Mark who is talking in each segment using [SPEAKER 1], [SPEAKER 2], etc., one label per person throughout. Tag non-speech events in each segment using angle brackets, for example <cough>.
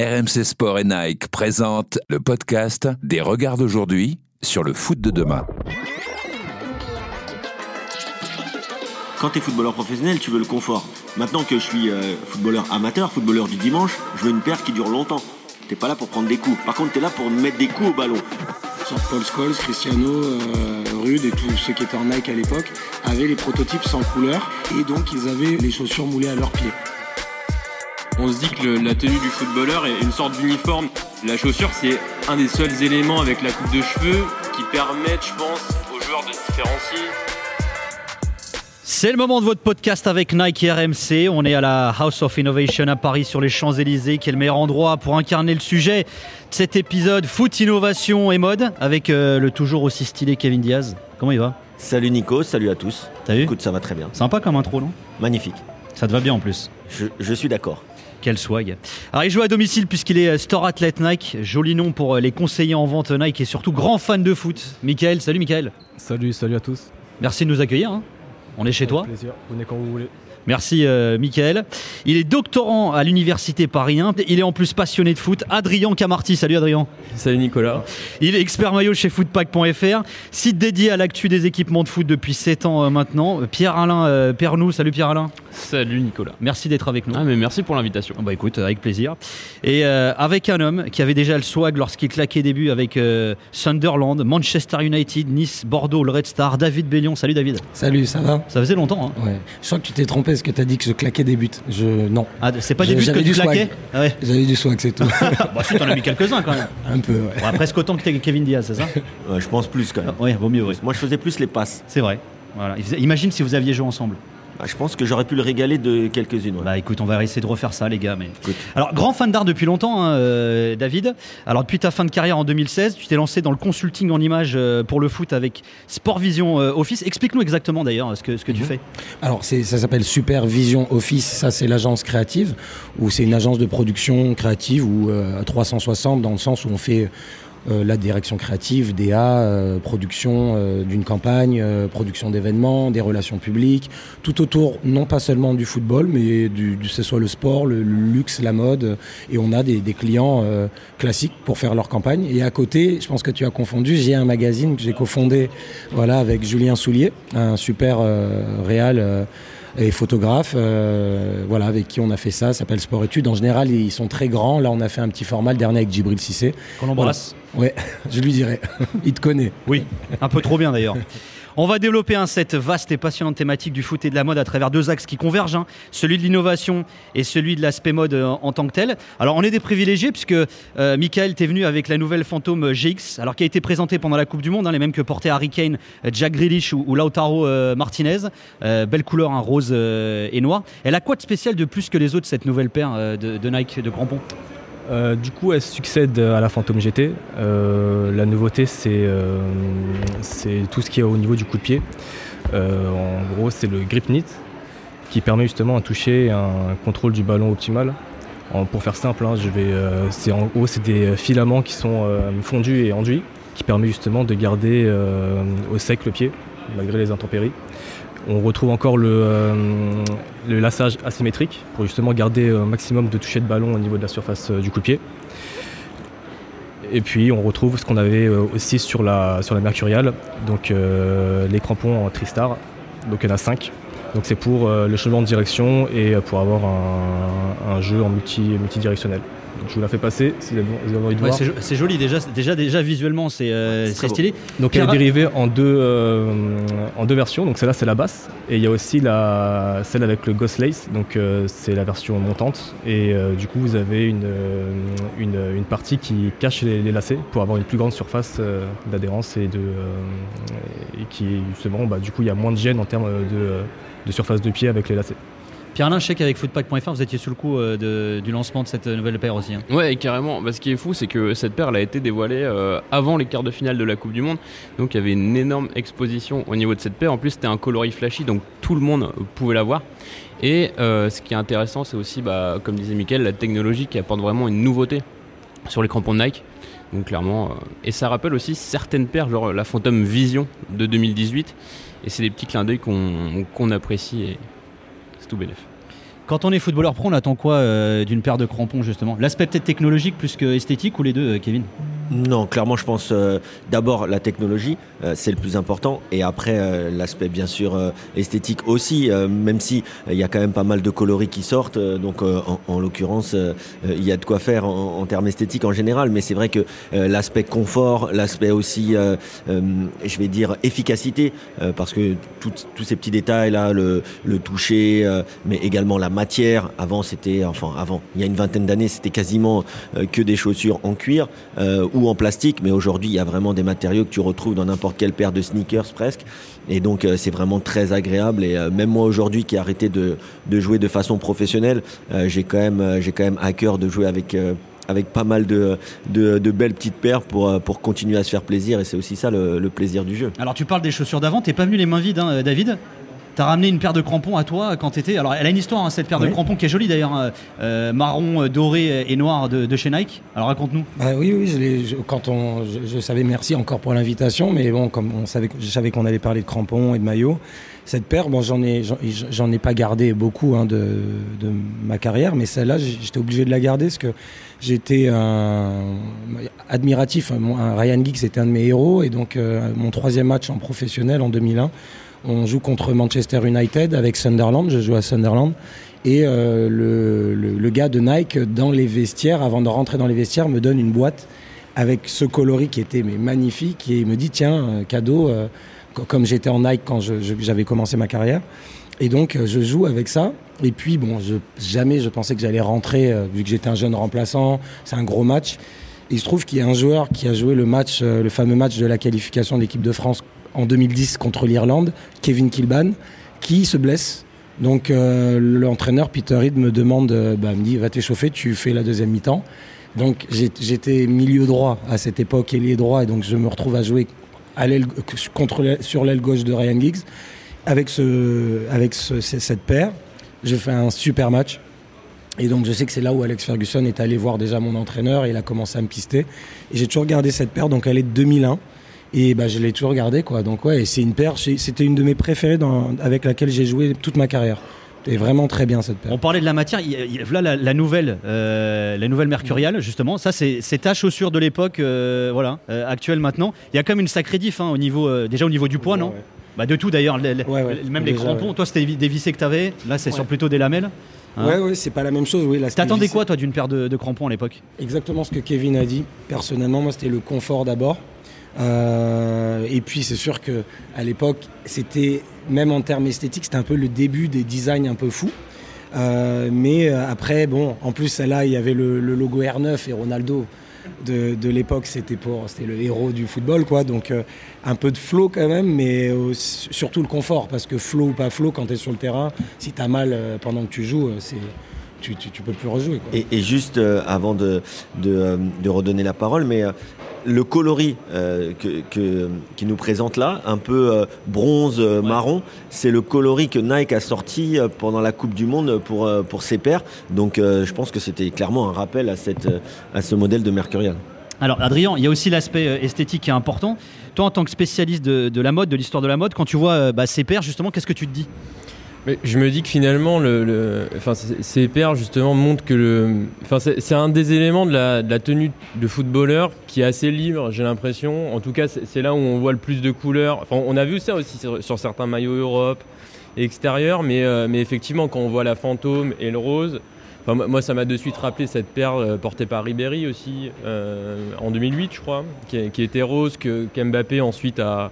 [SPEAKER 1] RMC Sport et Nike présentent le podcast des regards d'aujourd'hui sur le foot de demain.
[SPEAKER 2] Quand tu es footballeur professionnel, tu veux le confort. Maintenant que je suis euh, footballeur amateur, footballeur du dimanche, je veux une paire qui dure longtemps. T'es pas là pour prendre des coups. Par contre, t'es là pour mettre des coups au ballon.
[SPEAKER 3] Sur Paul Scholes, Cristiano, euh, Rude et tous ceux qui étaient en Nike à l'époque avaient les prototypes sans couleur et donc ils avaient les chaussures moulées à leurs pieds.
[SPEAKER 4] On se dit que le- la tenue du footballeur est une sorte d'uniforme. La chaussure, c'est un des seuls éléments avec la coupe de cheveux qui permettent, je pense, aux joueurs de se différencier.
[SPEAKER 5] C'est le moment de votre podcast avec Nike et RMC. On est à la House of Innovation à Paris sur les Champs-Élysées, qui est le meilleur endroit pour incarner le sujet de cet épisode foot, innovation et mode avec euh, le toujours aussi stylé Kevin Diaz. Comment il va?
[SPEAKER 2] Salut Nico, salut à tous.
[SPEAKER 5] T'as vu?
[SPEAKER 2] Écoute, ça va très bien.
[SPEAKER 5] Sympa comme intro, non?
[SPEAKER 2] Magnifique.
[SPEAKER 5] Ça te va bien en plus?
[SPEAKER 2] Je, je suis d'accord.
[SPEAKER 5] Quel swag. Alors il joue à domicile puisqu'il est euh, store athlète Nike, joli nom pour euh, les conseillers en vente Nike et surtout grand fan de foot. Michael, salut Michael.
[SPEAKER 6] Salut, salut à tous.
[SPEAKER 5] Merci de nous accueillir. hein. On est chez toi.
[SPEAKER 6] Avec plaisir, venez quand vous voulez.
[SPEAKER 5] Merci euh, Michael. Il est doctorant à l'université Paris 1. Il est en plus passionné de foot. Adrien Camarty, salut Adrien.
[SPEAKER 6] Salut Nicolas.
[SPEAKER 5] Il est expert maillot chez footpack.fr, site dédié à l'actu des équipements de foot depuis 7 ans euh, maintenant. Pierre-Alain euh, Pernou, salut Pierre-Alain.
[SPEAKER 4] Salut Nicolas.
[SPEAKER 5] Merci d'être avec nous.
[SPEAKER 4] Ah, mais merci pour l'invitation.
[SPEAKER 5] Bah écoute, avec plaisir. Et euh, avec un homme qui avait déjà le swag lorsqu'il claquait début avec euh, Sunderland, Manchester United, Nice, Bordeaux, le Red Star, David Bellion. Salut David.
[SPEAKER 3] Salut, ça va?
[SPEAKER 5] Ça faisait longtemps. Hein.
[SPEAKER 3] Ouais. Je crois que tu t'es trompé parce que tu as dit que je claquais des buts. Je... Non.
[SPEAKER 5] Ah, c'est pas
[SPEAKER 3] J'ai-
[SPEAKER 5] début que tu claquais? Ah ouais.
[SPEAKER 3] J'avais du swag, c'est tout. <laughs>
[SPEAKER 5] bah si, t'en as mis quelques-uns quand même.
[SPEAKER 3] Un peu, ouais.
[SPEAKER 5] Ouais, presque autant que Kevin Diaz, c'est ça?
[SPEAKER 2] Ouais, je pense plus quand même.
[SPEAKER 5] Ouais, vaut mieux, oui.
[SPEAKER 2] Moi, je faisais plus les passes.
[SPEAKER 5] C'est vrai. Voilà. Imagine si vous aviez joué ensemble.
[SPEAKER 2] Ah, je pense que j'aurais pu le régaler de quelques-unes. ouais.
[SPEAKER 5] Bah écoute, on va essayer de refaire ça, les gars. Mais...
[SPEAKER 2] Écoute.
[SPEAKER 5] Alors, grand fan d'art depuis longtemps, hein, euh, David. Alors, depuis ta fin de carrière en 2016, tu t'es lancé dans le consulting en images euh, pour le foot avec Sport Vision euh, Office. Explique-nous exactement d'ailleurs ce que, ce que tu fais.
[SPEAKER 3] Alors, ça s'appelle Supervision Office. Ça, c'est l'agence créative, ou c'est une agence de production créative ou euh, à 360 dans le sens où on fait euh, la direction créative, DA, euh, production euh, d'une campagne, euh, production d'événements, des relations publiques, tout autour, non pas seulement du football, mais du, du- que ce soit le sport, le, luxe, la mode. Et on a des, des clients euh, classiques pour faire leur campagne. Et à côté, je pense que tu as confondu, j'ai un magazine que j'ai cofondé voilà, avec Julien Soulier, un super euh, réal. euh, et photographe, euh, voilà, avec qui on a fait ça, ça s'appelle Sport Études. En général, ils sont très grands. Là, on a fait un petit format, le dernier avec Djibril Cissé.
[SPEAKER 5] Qu'on embrasse.
[SPEAKER 3] Ouais, <laughs> je lui dirai. <laughs> Il te connaît.
[SPEAKER 5] Oui, un peu trop bien d'ailleurs. On va développer cette vaste et passionnante thématique du foot et de la mode à travers deux axes qui convergent, hein, celui de l'innovation et celui de l'aspect mode euh, en tant que tel. Alors on est des privilégiés puisque euh, Michael t'es venu avec la nouvelle fantôme GX, alors qui a été présentée pendant la Coupe du Monde, hein, les mêmes que portaient Harry Kane, euh, Jack Grealish ou, Lautaro euh, Martinez. Euh, belle couleur, hein, rose euh, et noir. Elle a quoi de spécial de plus que les autres cette nouvelle paire euh, de, de Nike de crampons?
[SPEAKER 6] Euh, du coup, elle succède à la Phantom GT. Euh, la nouveauté, c'est euh, c'est tout ce qui est au niveau du coup de pied. En gros, c'est le grip knit qui permet justement un toucher un contrôle du ballon optimal. Pour faire simple, hein, en gros, c'est des filaments qui sont fondus et enduits qui permet justement de garder au sec le pied malgré les intempéries. On retrouve encore le, euh, le lassage asymétrique pour justement garder un maximum de toucher de ballon au niveau de la surface euh, du coup de pied. Et puis on retrouve ce qu'on avait euh, aussi sur la, sur donc euh, les crampons en Tristar, donc il y en a 5. Donc c'est pour euh, le changement de direction et euh, pour avoir un, un jeu en multi, multidirectionnel. Donc je vous la fais passer si vous avez envie de
[SPEAKER 5] Ouais,
[SPEAKER 6] voir.
[SPEAKER 5] c'est jo- C'est joli déjà, déjà, déjà visuellement c'est euh,
[SPEAKER 2] beau.
[SPEAKER 5] stylé.
[SPEAKER 6] Donc elle est dérivée en deux, euh, en deux versions. Donc celle-là c'est la basse et il y a aussi la, celle avec le Ghost Lace. Donc euh, c'est la version montante et du coup vous avez une, une, une partie qui cache les, les lacets pour avoir une plus grande surface d'adhérence et de et qui justement bah, du coup il y a moins de gêne en termes de, de surface de pied avec les lacets.
[SPEAKER 5] Pierre-Alain, je sais footpack.fr, vous étiez sous le coup euh, du lancement de cette euh, nouvelle paire aussi. hein.
[SPEAKER 4] Ouais, carrément. Bah, ce qui est fou, c'est que cette paire a été dévoilée euh, avant les quarts de finale de la Coupe du Monde. Donc il y avait une énorme exposition au niveau de cette paire. En plus, c'était un coloris flashy, donc tout le monde pouvait la voir. Et ce qui est intéressant, c'est aussi, bah, comme disait Mickaël, la technologie qui apporte vraiment une nouveauté sur les crampons de Nike. Clairement, et ça rappelle aussi certaines paires, genre la Phantom Vision de 2018. Et c'est des petits clins d'œil qu'on apprécie
[SPEAKER 5] Quand on est footballeur pro, on attend quoi euh, d'une paire de crampons justement? L'aspect peut-être technologique plus que esthétique ou les deux, euh, Kevin?
[SPEAKER 2] Non, clairement, je pense euh, d'abord la technologie, euh, c'est le plus important, et après euh, l'aspect bien sûr esthétique aussi, même si il y a quand même pas mal de coloris qui sortent, donc en, en l'occurrence, il y a de quoi faire en, termes esthétiques en général, mais c'est vrai que l'aspect confort, l'aspect aussi, je vais dire efficacité, parce que tous ces petits détails là, le, toucher, mais également la matière. Avant, c'était, enfin avant, il y a une vingtaine d'années, c'était quasiment que des chaussures en cuir en plastique, mais aujourd'hui, il y a vraiment des matériaux que tu retrouves dans n'importe quelle paire de sneakers presque. Et donc, euh, c'est vraiment très agréable. Et euh, même moi aujourd'hui, qui ai arrêté de, jouer de façon professionnelle, euh, j'ai quand même, j'ai quand même à cœur de jouer avec. avec pas mal de, belles petites paires pour, continuer à se faire plaisir et c'est aussi ça le, le plaisir du jeu.
[SPEAKER 5] Alors tu parles des chaussures d'avant, t'es pas venu les mains vides, hein, David? T'as ramené une paire de crampons à toi quand t'étais. Alors elle a une histoire, hein, cette paire de crampons qui est jolie d'ailleurs, hein, euh, marron, euh, doré et noir de, de chez Nike. Alors raconte-nous.
[SPEAKER 3] Bah oui, oui, je quand on, je, je savais, merci encore pour l'invitation, mais bon, comme on savait, je savais qu'on allait parler de crampons et de maillots, cette paire, bon, j'en ai, j'en- ai pas gardé beaucoup hein, de, de ma carrière, mais celle-là, j'étais obligé de la garder parce que j'étais un admiratif. Ryan Giggs était un de mes héros, et donc euh, mon troisième match en professionnel en 2001, on joue contre Manchester United avec Sunderland. Je joue à Sunderland. Et euh, le, le- le gars de Nike, dans les vestiaires, avant de rentrer dans les vestiaires, me donne une boîte avec ce coloris qui était magnifique. Et il me dit tiens, euh, cadeau, euh, co- comme j'étais en Nike quand j'avais commencé ma carrière. Et donc, euh, je joue avec ça. Et puis, bon, je, jamais je pensais que j'allais rentrer, euh, vu que j'étais un jeune remplaçant. C'est un gros match. Il se trouve qu'il y a un joueur qui a joué le match, le fameux match de la qualification de l'équipe de France en 2010 contre l'Irlande, Kevin Kilban, qui se blesse. Donc euh, l'entraîneur Peter Reed me demande, euh, bah, me dit va t'échauffer, tu fais la deuxième mi-temps. Donc j'étais milieu droit à cette époque, ailier droit, et donc je me retrouve à jouer sur l'aile gauche de Ryan Giggs avec, ce, avec ce- ce- cette paire. Je fais un super match. Et donc je sais que c'est là où Alex Ferguson est allé voir déjà mon entraîneur et il a commencé à me pister. Et j'ai toujours gardé cette paire, donc elle est de 2001. Et bah, je l'ai toujours gardée, quoi. Donc ouais, et c'est une paire, c'était une de mes préférées dans- avec laquelle j'ai joué toute ma carrière. C'est vraiment très bien cette paire.
[SPEAKER 5] On parlait de la matière, voilà la, la nouvelle, euh, la nouvelle Mercurial justement. Ça c'est ta chaussure de l'époque, euh, voilà, euh, actuelle maintenant. Il y a quand même une sacrée diff hein, au niveau, euh, déjà au niveau du poids, non
[SPEAKER 3] Ouais.
[SPEAKER 5] Bah de tout d'ailleurs, le-
[SPEAKER 3] Ouais,
[SPEAKER 5] même les crampons. Toi c'était des vissés que t'avais, là c'est sur plutôt des lamelles. Hein
[SPEAKER 3] Ouais, ouais, c'est pas la même chose. Oui,
[SPEAKER 5] T'attendais quoi toi d'une paire de, de crampons à l'époque?
[SPEAKER 3] Exactement ce que Kevin a dit. Personnellement, moi, c'était le confort d'abord. Euh, et puis, c'est sûr que à l'époque, c'était même en termes esthétiques, c'était un peu le début des designs un peu fous. Euh, mais euh, après, bon, en plus, celle-là, il y avait le, logo R9 et Ronaldo de, l'époque, c'était pour, c'était le héros du football, quoi. Donc, un peu de flow quand même, mais surtout le confort, parce que flow ou pas flow, quand tu es sur le terrain, si tu as mal pendant que tu joues, c'est, tu, tu, peux plus rejouer. Quoi.
[SPEAKER 2] Et, juste avant de, redonner la parole, mais le coloris euh, que, que- qui nous présente là, un peu euh, bronze euh, marron, c'est le coloris que Nike a sorti euh, pendant la Coupe du Monde pour, pour ses pairs. Donc je pense que c'était clairement un rappel à, cette, à ce modèle de Mercurial.
[SPEAKER 5] Alors Adrien, il y a aussi l'aspect esthétique qui est important. Toi en tant que spécialiste de, de la mode, de l'histoire de la mode, quand tu vois bah, ces paires justement, qu'est-ce que tu te dis?
[SPEAKER 6] Je me dis que finalement, le, le- ces paires justement montrent que le, enfin, c'est un des éléments de la, de la tenue de footballeur qui est assez libre, j'ai l'impression. En tout cas, c'est là où on voit le plus de couleurs. Enfin, on a vu ça aussi sur, certains maillots Europe et extérieurs, mais, euh, mais effectivement, quand on voit la fantôme et le rose. Moi- ça m'a de suite rappelé cette paire euh, portée par Ribéry aussi euh, en 2008, je crois, qui, qui était rose, que qu'Mbappé ensuite a,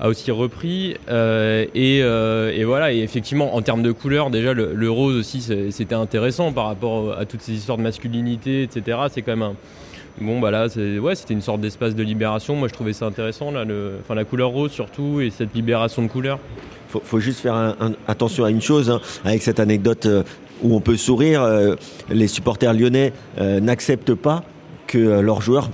[SPEAKER 6] a aussi repris. Euh, et, euh, et voilà, et effectivement, en termes de couleur, déjà, le, rose aussi, c'était intéressant par rapport à toutes ces histoires de masculinité, etc. C'est quand même un. Bon, bah là, ouais, c'était une sorte d'espace de libération. Moi, je trouvais ça intéressant, là, enfin, la couleur rose surtout, et cette libération de couleur.
[SPEAKER 2] faut, faut juste faire attention à une chose, hein, avec cette anecdote euh, où on peut sourire. les supporters lyonnais n'acceptent pas que leurs joueurs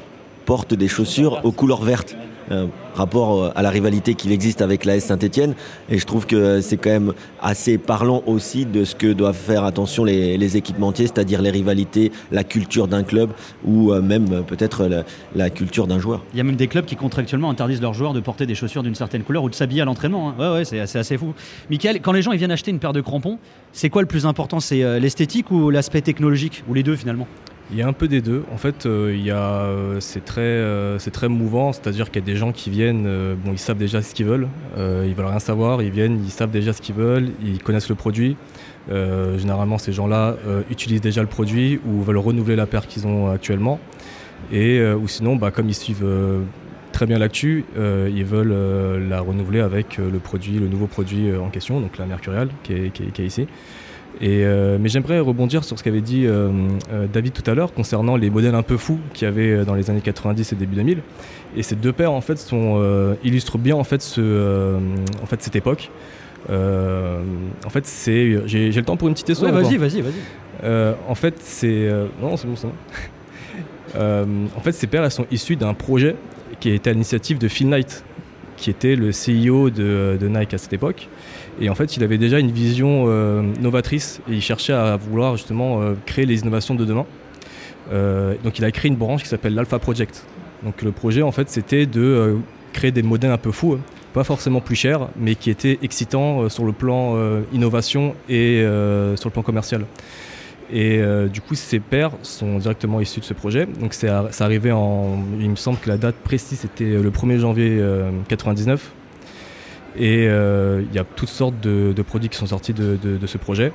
[SPEAKER 2] portent des chaussures aux couleurs vertes. Euh, rapport euh, à la rivalité qu'il existe avec l'AS Saint-Etienne. Et je trouve que c'est quand même assez parlant aussi de ce que doivent faire attention les, équipementiers, c'est-à-dire les rivalités, la culture d'un club ou euh, même peut-être la, la, culture d'un joueur.
[SPEAKER 5] Il y a même des clubs qui contractuellement interdisent leurs joueurs de porter des chaussures d'une certaine couleur ou de s'habiller à l'entraînement. Hein. Ouais, ouais, c'est assez, assez, fou. Michael, quand les gens ils viennent acheter une paire de crampons, c'est quoi le plus important? C'est l'esthétique ou l'aspect technologique? Ou les deux finalement?
[SPEAKER 6] Il y a un peu des deux. En fait, euh, euh, c'est très, euh, très mouvant. C'est-à-dire qu'il y a des gens qui viennent, bon, ils savent déjà ce qu'ils veulent. ils veulent rien savoir. Ils viennent, ils savent déjà ce qu'ils veulent. Ils connaissent le produit. généralement, ces gens-là utilisent déjà le produit ou veulent renouveler la paire qu'ils ont actuellement. Et ou sinon, bah, comme ils suivent très bien l'actu, ils veulent la renouveler avec le produit, le nouveau produit en question, donc la Mercurial qui est ici. Et, euh, mais j'aimerais rebondir sur ce qu'avait dit euh, euh, David tout à l'heure concernant les modèles un peu fous qu'il y avait dans les années 90 et début 2000. Et ces deux paires en fait sont, illustrent bien en fait, ce, en fait cette époque. en fait, c'est j'ai, le temps pour une petite histoire.
[SPEAKER 5] Ouais, vas-y, vas-y, vas-y.
[SPEAKER 6] en fait, c'est non, c'est bon, c'est bon. <laughs> en fait, ces paires elles sont issues d'un projet qui était à l'initiative de Phil Knight, qui était le CEO de, Nike à cette époque. Et en fait, il avait déjà une vision euh, novatrice et il cherchait à vouloir justement euh, créer les innovations de demain. Euh, donc il a créé une branche qui s'appelle l'Alpha Project. Donc le projet, en fait, c'était de créer des modèles un peu fous, pas forcément plus chers, mais qui étaient excitants sur le plan innovation et sur le plan commercial. Et du coup, ces paires sont directement issus de ce projet. Donc, c'est arrivé en. Il me semble que la date précise, c'était le 1er janvier 1999. Et euh, il y a toutes sortes de, produits qui sont sortis de, ce projet.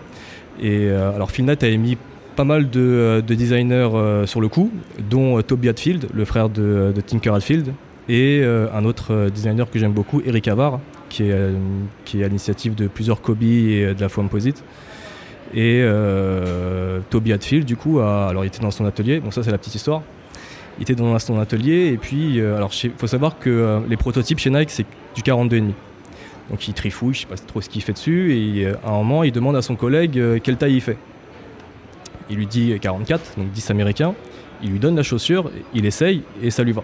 [SPEAKER 6] Et euh, alors Philnet a émis pas mal de, euh, designers sur le coup, dont Toby Hatfield, le frère de, Tinker Hatfield, et un autre designer que j'aime beaucoup, Eric Avar, qui est, qui est à l'initiative de plusieurs Kobe et de la Composite. Et Toby Hatfield, du coup, alors il était dans son atelier, donc ça c'est la petite histoire. Il était dans son atelier, et puis, alors il faut savoir que les prototypes chez Nike, c'est du 42,5. Donc il trifouille, je sais pas trop ce qu'il fait dessus, et euh, à un moment il demande à son collègue euh, quelle taille il fait. Il lui dit 44, donc 10 américains, il lui donne la chaussure, il essaye et ça lui va.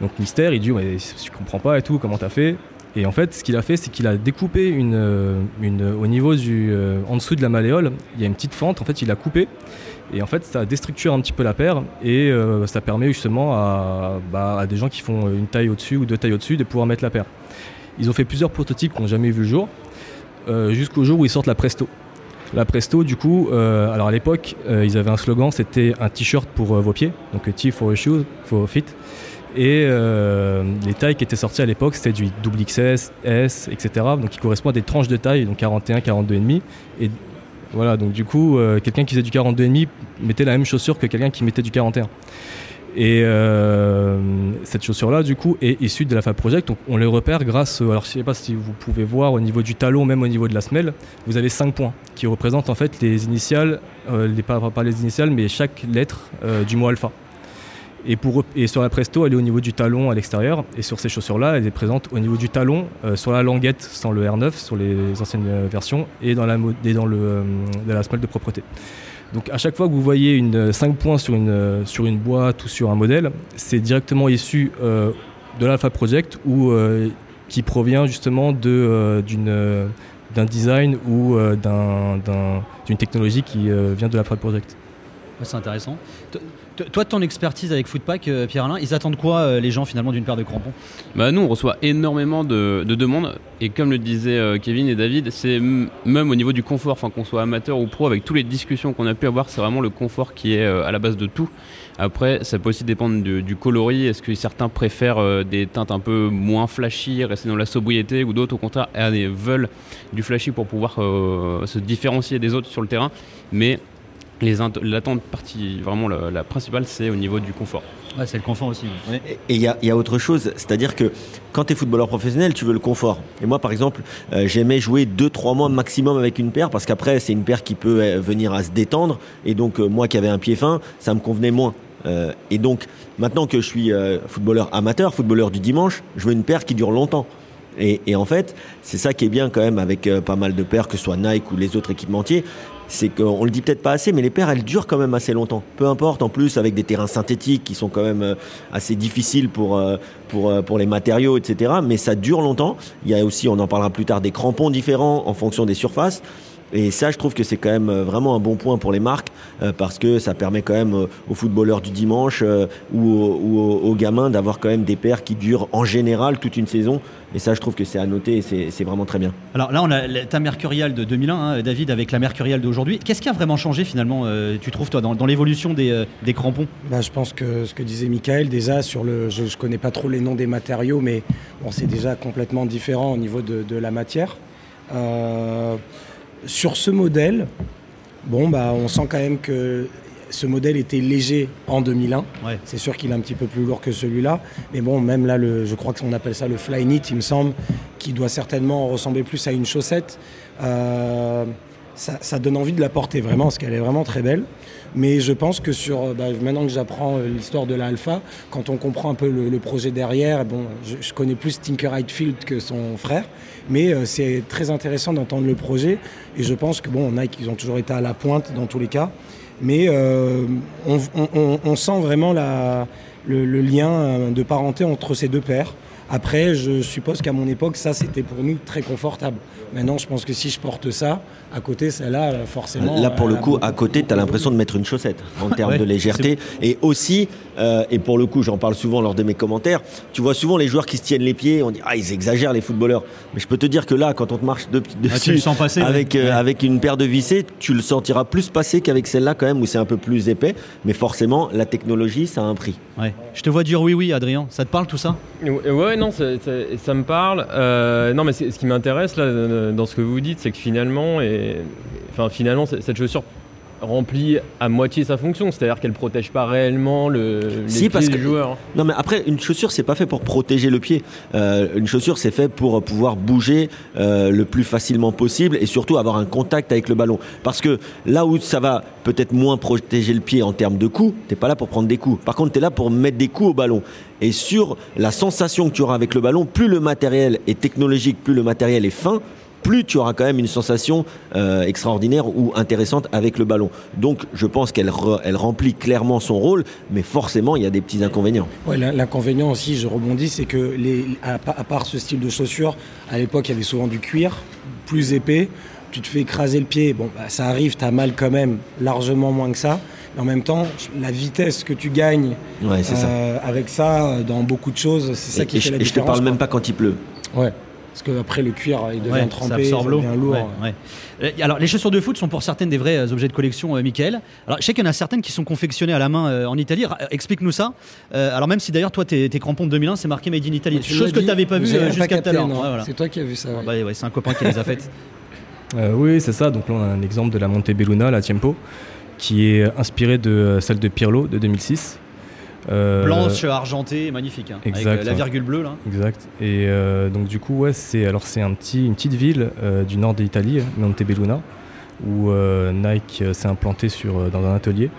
[SPEAKER 6] Donc mystère, il dit mais je comprends pas et tout, comment t'as fait? Et en fait ce qu'il a fait c'est qu'il a découpé une, euh, une, au niveau du, en dessous de la malléole, il y a une petite fente, en fait il a coupé et en fait ça déstructure un petit peu la paire et ça permet justement à, bah, à des gens qui font une taille au-dessus ou deux tailles au-dessus de pouvoir mettre la paire. Ils ont fait plusieurs prototypes qui n'ont jamais vu le jour, euh, jusqu'au jour où ils sortent la Presto. La Presto, du coup, euh, alors à l'époque, euh, ils avaient un slogan, c'était un t-shirt pour vos pieds, donc T for shoes, for fit. Et les tailles qui étaient sorties à l'époque, c'était du XS, S, etc. Donc qui correspond à des tranches de taille, donc 41, 42,5. Et voilà, donc du coup, quelqu'un qui faisait du 42,5 mettait la même chaussure que quelqu'un qui mettait du 41. Et euh, cette chaussure-là, du coup, est issue de la Fab Project. Donc, on les repère grâce. Alors, je ne sais pas si vous pouvez voir au niveau du talon, même au niveau de la semelle, vous avez 5 points qui représentent en fait les initiales, euh, les, pas, les initiales, mais chaque lettre euh, du mot alpha. Et, pour, et sur la Presto, elle est au niveau du talon à l'extérieur. Et sur ces chaussures-là, elle est présente au niveau du talon, sur la languette sans le R9, sur les anciennes versions, et dans la, et dans le, dans la semelle de propreté. Donc à chaque fois que vous voyez une 5 points sur une, euh, sur une boîte ou sur un modèle, c'est directement issu euh, de l'Alpha Project ou euh, qui provient justement de, d'un design ou d'une technologie qui vient de l'Alpha Project.
[SPEAKER 5] C'est intéressant. Toi, ton expertise avec Footpack, euh, Pierre-Alain, ils attendent quoi euh, les gens finalement d'une paire de crampons?
[SPEAKER 4] Bah, Nous, on reçoit énormément de, demandes. Et comme le disaient euh, Kevin et David, c'est même au niveau du confort, qu'on soit amateur ou pro, avec toutes les discussions qu'on a pu avoir, c'est vraiment le confort qui est à la base de tout. Après, ça peut aussi dépendre du, coloris. Est-ce que certains préfèrent des teintes un peu moins flashy, rester dans la sobriété, ou d'autres au contraire veulent du flashy pour pouvoir se différencier des autres sur le terrain. Mais L'attente partie, vraiment la, principale, c'est au niveau du confort.
[SPEAKER 5] Ouais, c'est le confort aussi.
[SPEAKER 2] Et il y, y, a autre chose, c'est-à-dire que quand tu es footballeur professionnel, tu veux le confort. Et moi, par exemple, euh, j'aimais jouer 2-3 mois maximum avec une paire, parce qu'après, c'est une paire qui peut euh, venir à se détendre. Et donc, euh, moi qui avais un pied fin, ça me convenait moins. et donc, maintenant que je suis footballeur amateur, footballeur du dimanche, je veux une paire qui dure longtemps. Et, en fait, c'est ça qui est bien quand même avec pas mal de paires, que ce soit Nike ou les autres équipementiers, c'est qu'on le dit peut-être pas assez, mais les paires, elles durent quand même assez longtemps. Peu importe, en plus, avec des terrains synthétiques qui sont quand même euh, assez difficiles pour, euh, euh, les matériaux, etc. Mais ça dure longtemps. Il y a aussi, on en parlera plus tard, des crampons différents en fonction des surfaces. Et ça, je trouve que c'est quand même euh, vraiment un bon point pour les marques euh, parce que ça permet quand même euh, aux footballeurs du dimanche euh, ou, aux, ou aux- aux gamins d'avoir quand même des paires qui durent en général toute une saison. Et ça, je trouve que c'est à noter et c'est vraiment très bien.
[SPEAKER 5] Alors là, on a ta Mercurial de 2001, hein, David, avec la Mercurial d'aujourd'hui. Qu'est-ce qui a vraiment changé finalement, euh, tu trouves, toi, dans, dans l'évolution des, euh, des crampons?
[SPEAKER 3] Bah, je pense que ce que disait Michael, déjà, sur le, je ne connais pas trop les noms des matériaux, mais bon, c'est déjà complètement différent au niveau de, de la matière. Euh, sur ce modèle, bon, bah, on sent quand même que ce modèle était léger en 2001.
[SPEAKER 5] Ouais.
[SPEAKER 3] C'est sûr qu'il est un petit peu plus lourd que celui-là. Mais bon, même là, le, je crois qu'on appelle ça le fly knit, il me semble, qui doit certainement ressembler plus à une chaussette. Euh, ça, ça donne envie de la porter vraiment, parce qu'elle est vraiment très belle. Mais je pense que sur, bah, maintenant que j'apprends euh, l'histoire de la Alpha, quand on comprend un peu le, le projet derrière, bon, je, je connais plus Tinker Hatfield que son frère, mais euh, c'est très intéressant d'entendre le projet. Et je pense que bon, Nike, ils ont toujours été à la pointe dans tous les cas. Mais euh, on, sent vraiment le, lien euh, de parenté entre ces deux paires. Après, je suppose qu'à mon époque, ça, c'était pour nous très confortable. Maintenant, je pense que si je porte ça, à côté, celle-là, euh, forcément...
[SPEAKER 2] Là, pour le
[SPEAKER 3] a
[SPEAKER 2] coup, à côté, tu as l'impression de mettre une chaussette en termes
[SPEAKER 5] Ouais,
[SPEAKER 2] de légèreté. Et aussi, euh, et pour le coup, j'en parle souvent lors de mes commentaires, tu vois souvent les joueurs qui se tiennent les pieds, on dit Ah, ils exagèrent les footballeurs. Mais je peux te dire que là, quand on te marche de- dessus,
[SPEAKER 5] Ah, tu le sens passer,
[SPEAKER 2] avec,
[SPEAKER 5] ouais.
[SPEAKER 2] euh,
[SPEAKER 5] Ouais.
[SPEAKER 2] avec une paire de vissées, tu le sentiras plus passer qu'avec celle-là, quand même, où c'est un peu plus épais. Mais forcément, la technologie, ça a un prix.
[SPEAKER 5] Ouais. Je te vois dire oui, oui, Adrien. Ça te parle tout ça?
[SPEAKER 7] Ouais, non, ça, ça- ça me parle. Euh, non, mais ce qui m'intéresse là euh, dans ce que vous dites, c'est que finalement, et, enfin, finalement, cette chaussure remplit à moitié sa fonction, c'est-à-dire qu'elle protège pas réellement le, les
[SPEAKER 2] Si,
[SPEAKER 7] pieds
[SPEAKER 2] parce
[SPEAKER 7] du
[SPEAKER 2] que-
[SPEAKER 7] joueur.
[SPEAKER 2] Non, mais après, une chaussure, c'est pas fait pour protéger le pied. Euh, une chaussure, c'est fait pour pouvoir bouger euh, le plus facilement possible et surtout avoir un contact avec le ballon. Parce que là où ça va peut-être moins protéger le pied en termes de coups, t'es pas là pour prendre des coups. Par contre, t'es là pour mettre des coups au ballon. Et sur la sensation que tu auras avec le ballon, plus le matériel est technologique, plus le matériel est fin, plus tu auras quand même une sensation euh, extraordinaire ou intéressante avec le ballon. Donc je pense qu'elle re- elle remplit clairement son rôle, mais forcément il y a des petits inconvénients.
[SPEAKER 3] Ouais, L'inconvénient aussi, je rebondis, c'est que les, à, à part ce style de chaussure, à l'époque il y avait souvent du cuir, plus épais. Tu te fais écraser le pied, bon, bah, ça arrive, tu as mal quand même, largement moins que ça. Mais en même temps, la vitesse que tu gagnes
[SPEAKER 2] Ouais, c'est ça.
[SPEAKER 3] euh, avec ça, dans beaucoup de choses, c'est ça
[SPEAKER 2] Et,
[SPEAKER 3] qui
[SPEAKER 2] et
[SPEAKER 3] fait
[SPEAKER 2] je,
[SPEAKER 3] la
[SPEAKER 2] et je te
[SPEAKER 3] différence.
[SPEAKER 2] parle même pas quand il pleut.
[SPEAKER 3] Ouais. Parce que après le cuir, il devient
[SPEAKER 5] Ouais,
[SPEAKER 3] trempé, devient lourd.
[SPEAKER 5] Ouais, ouais. Euh, Alors, les chaussures de foot sont pour certaines des vrais euh, objets de collection, euh, Michael. Alors, je sais qu'il y en a certaines qui sont confectionnées à la main euh, en Italie. Explique-nous ça. Euh, alors, même si d'ailleurs, toi, tes, tes crampons de 2001, c'est marqué Made in Italy.
[SPEAKER 3] Tu
[SPEAKER 5] Chose que tu n'avais pas vu
[SPEAKER 3] j'ai
[SPEAKER 5] euh,
[SPEAKER 3] même
[SPEAKER 5] jusqu'à tout à l'heure.
[SPEAKER 3] non.
[SPEAKER 5] Ouais, voilà.
[SPEAKER 3] C'est toi qui as vu ça. ouais.
[SPEAKER 5] Bah, ouais, c'est un copain qui les a faites. <laughs>
[SPEAKER 6] Euh, oui, c'est ça. Donc là, on a un exemple de la Montebelluna, la Tiempo, qui est inspirée de celle de Pirlo de 2006. Euh,
[SPEAKER 5] Blanche, argentée, magnifique. hein, avec
[SPEAKER 6] exact,
[SPEAKER 5] euh, la virgule bleue, là.
[SPEAKER 6] Exact. Et euh, donc du coup, ouais, c'est alors c'est un petit, une petite ville euh, du nord de l'Italie, Montebelluna, où euh, Nike euh, s'est implanté sur, euh, dans un atelier.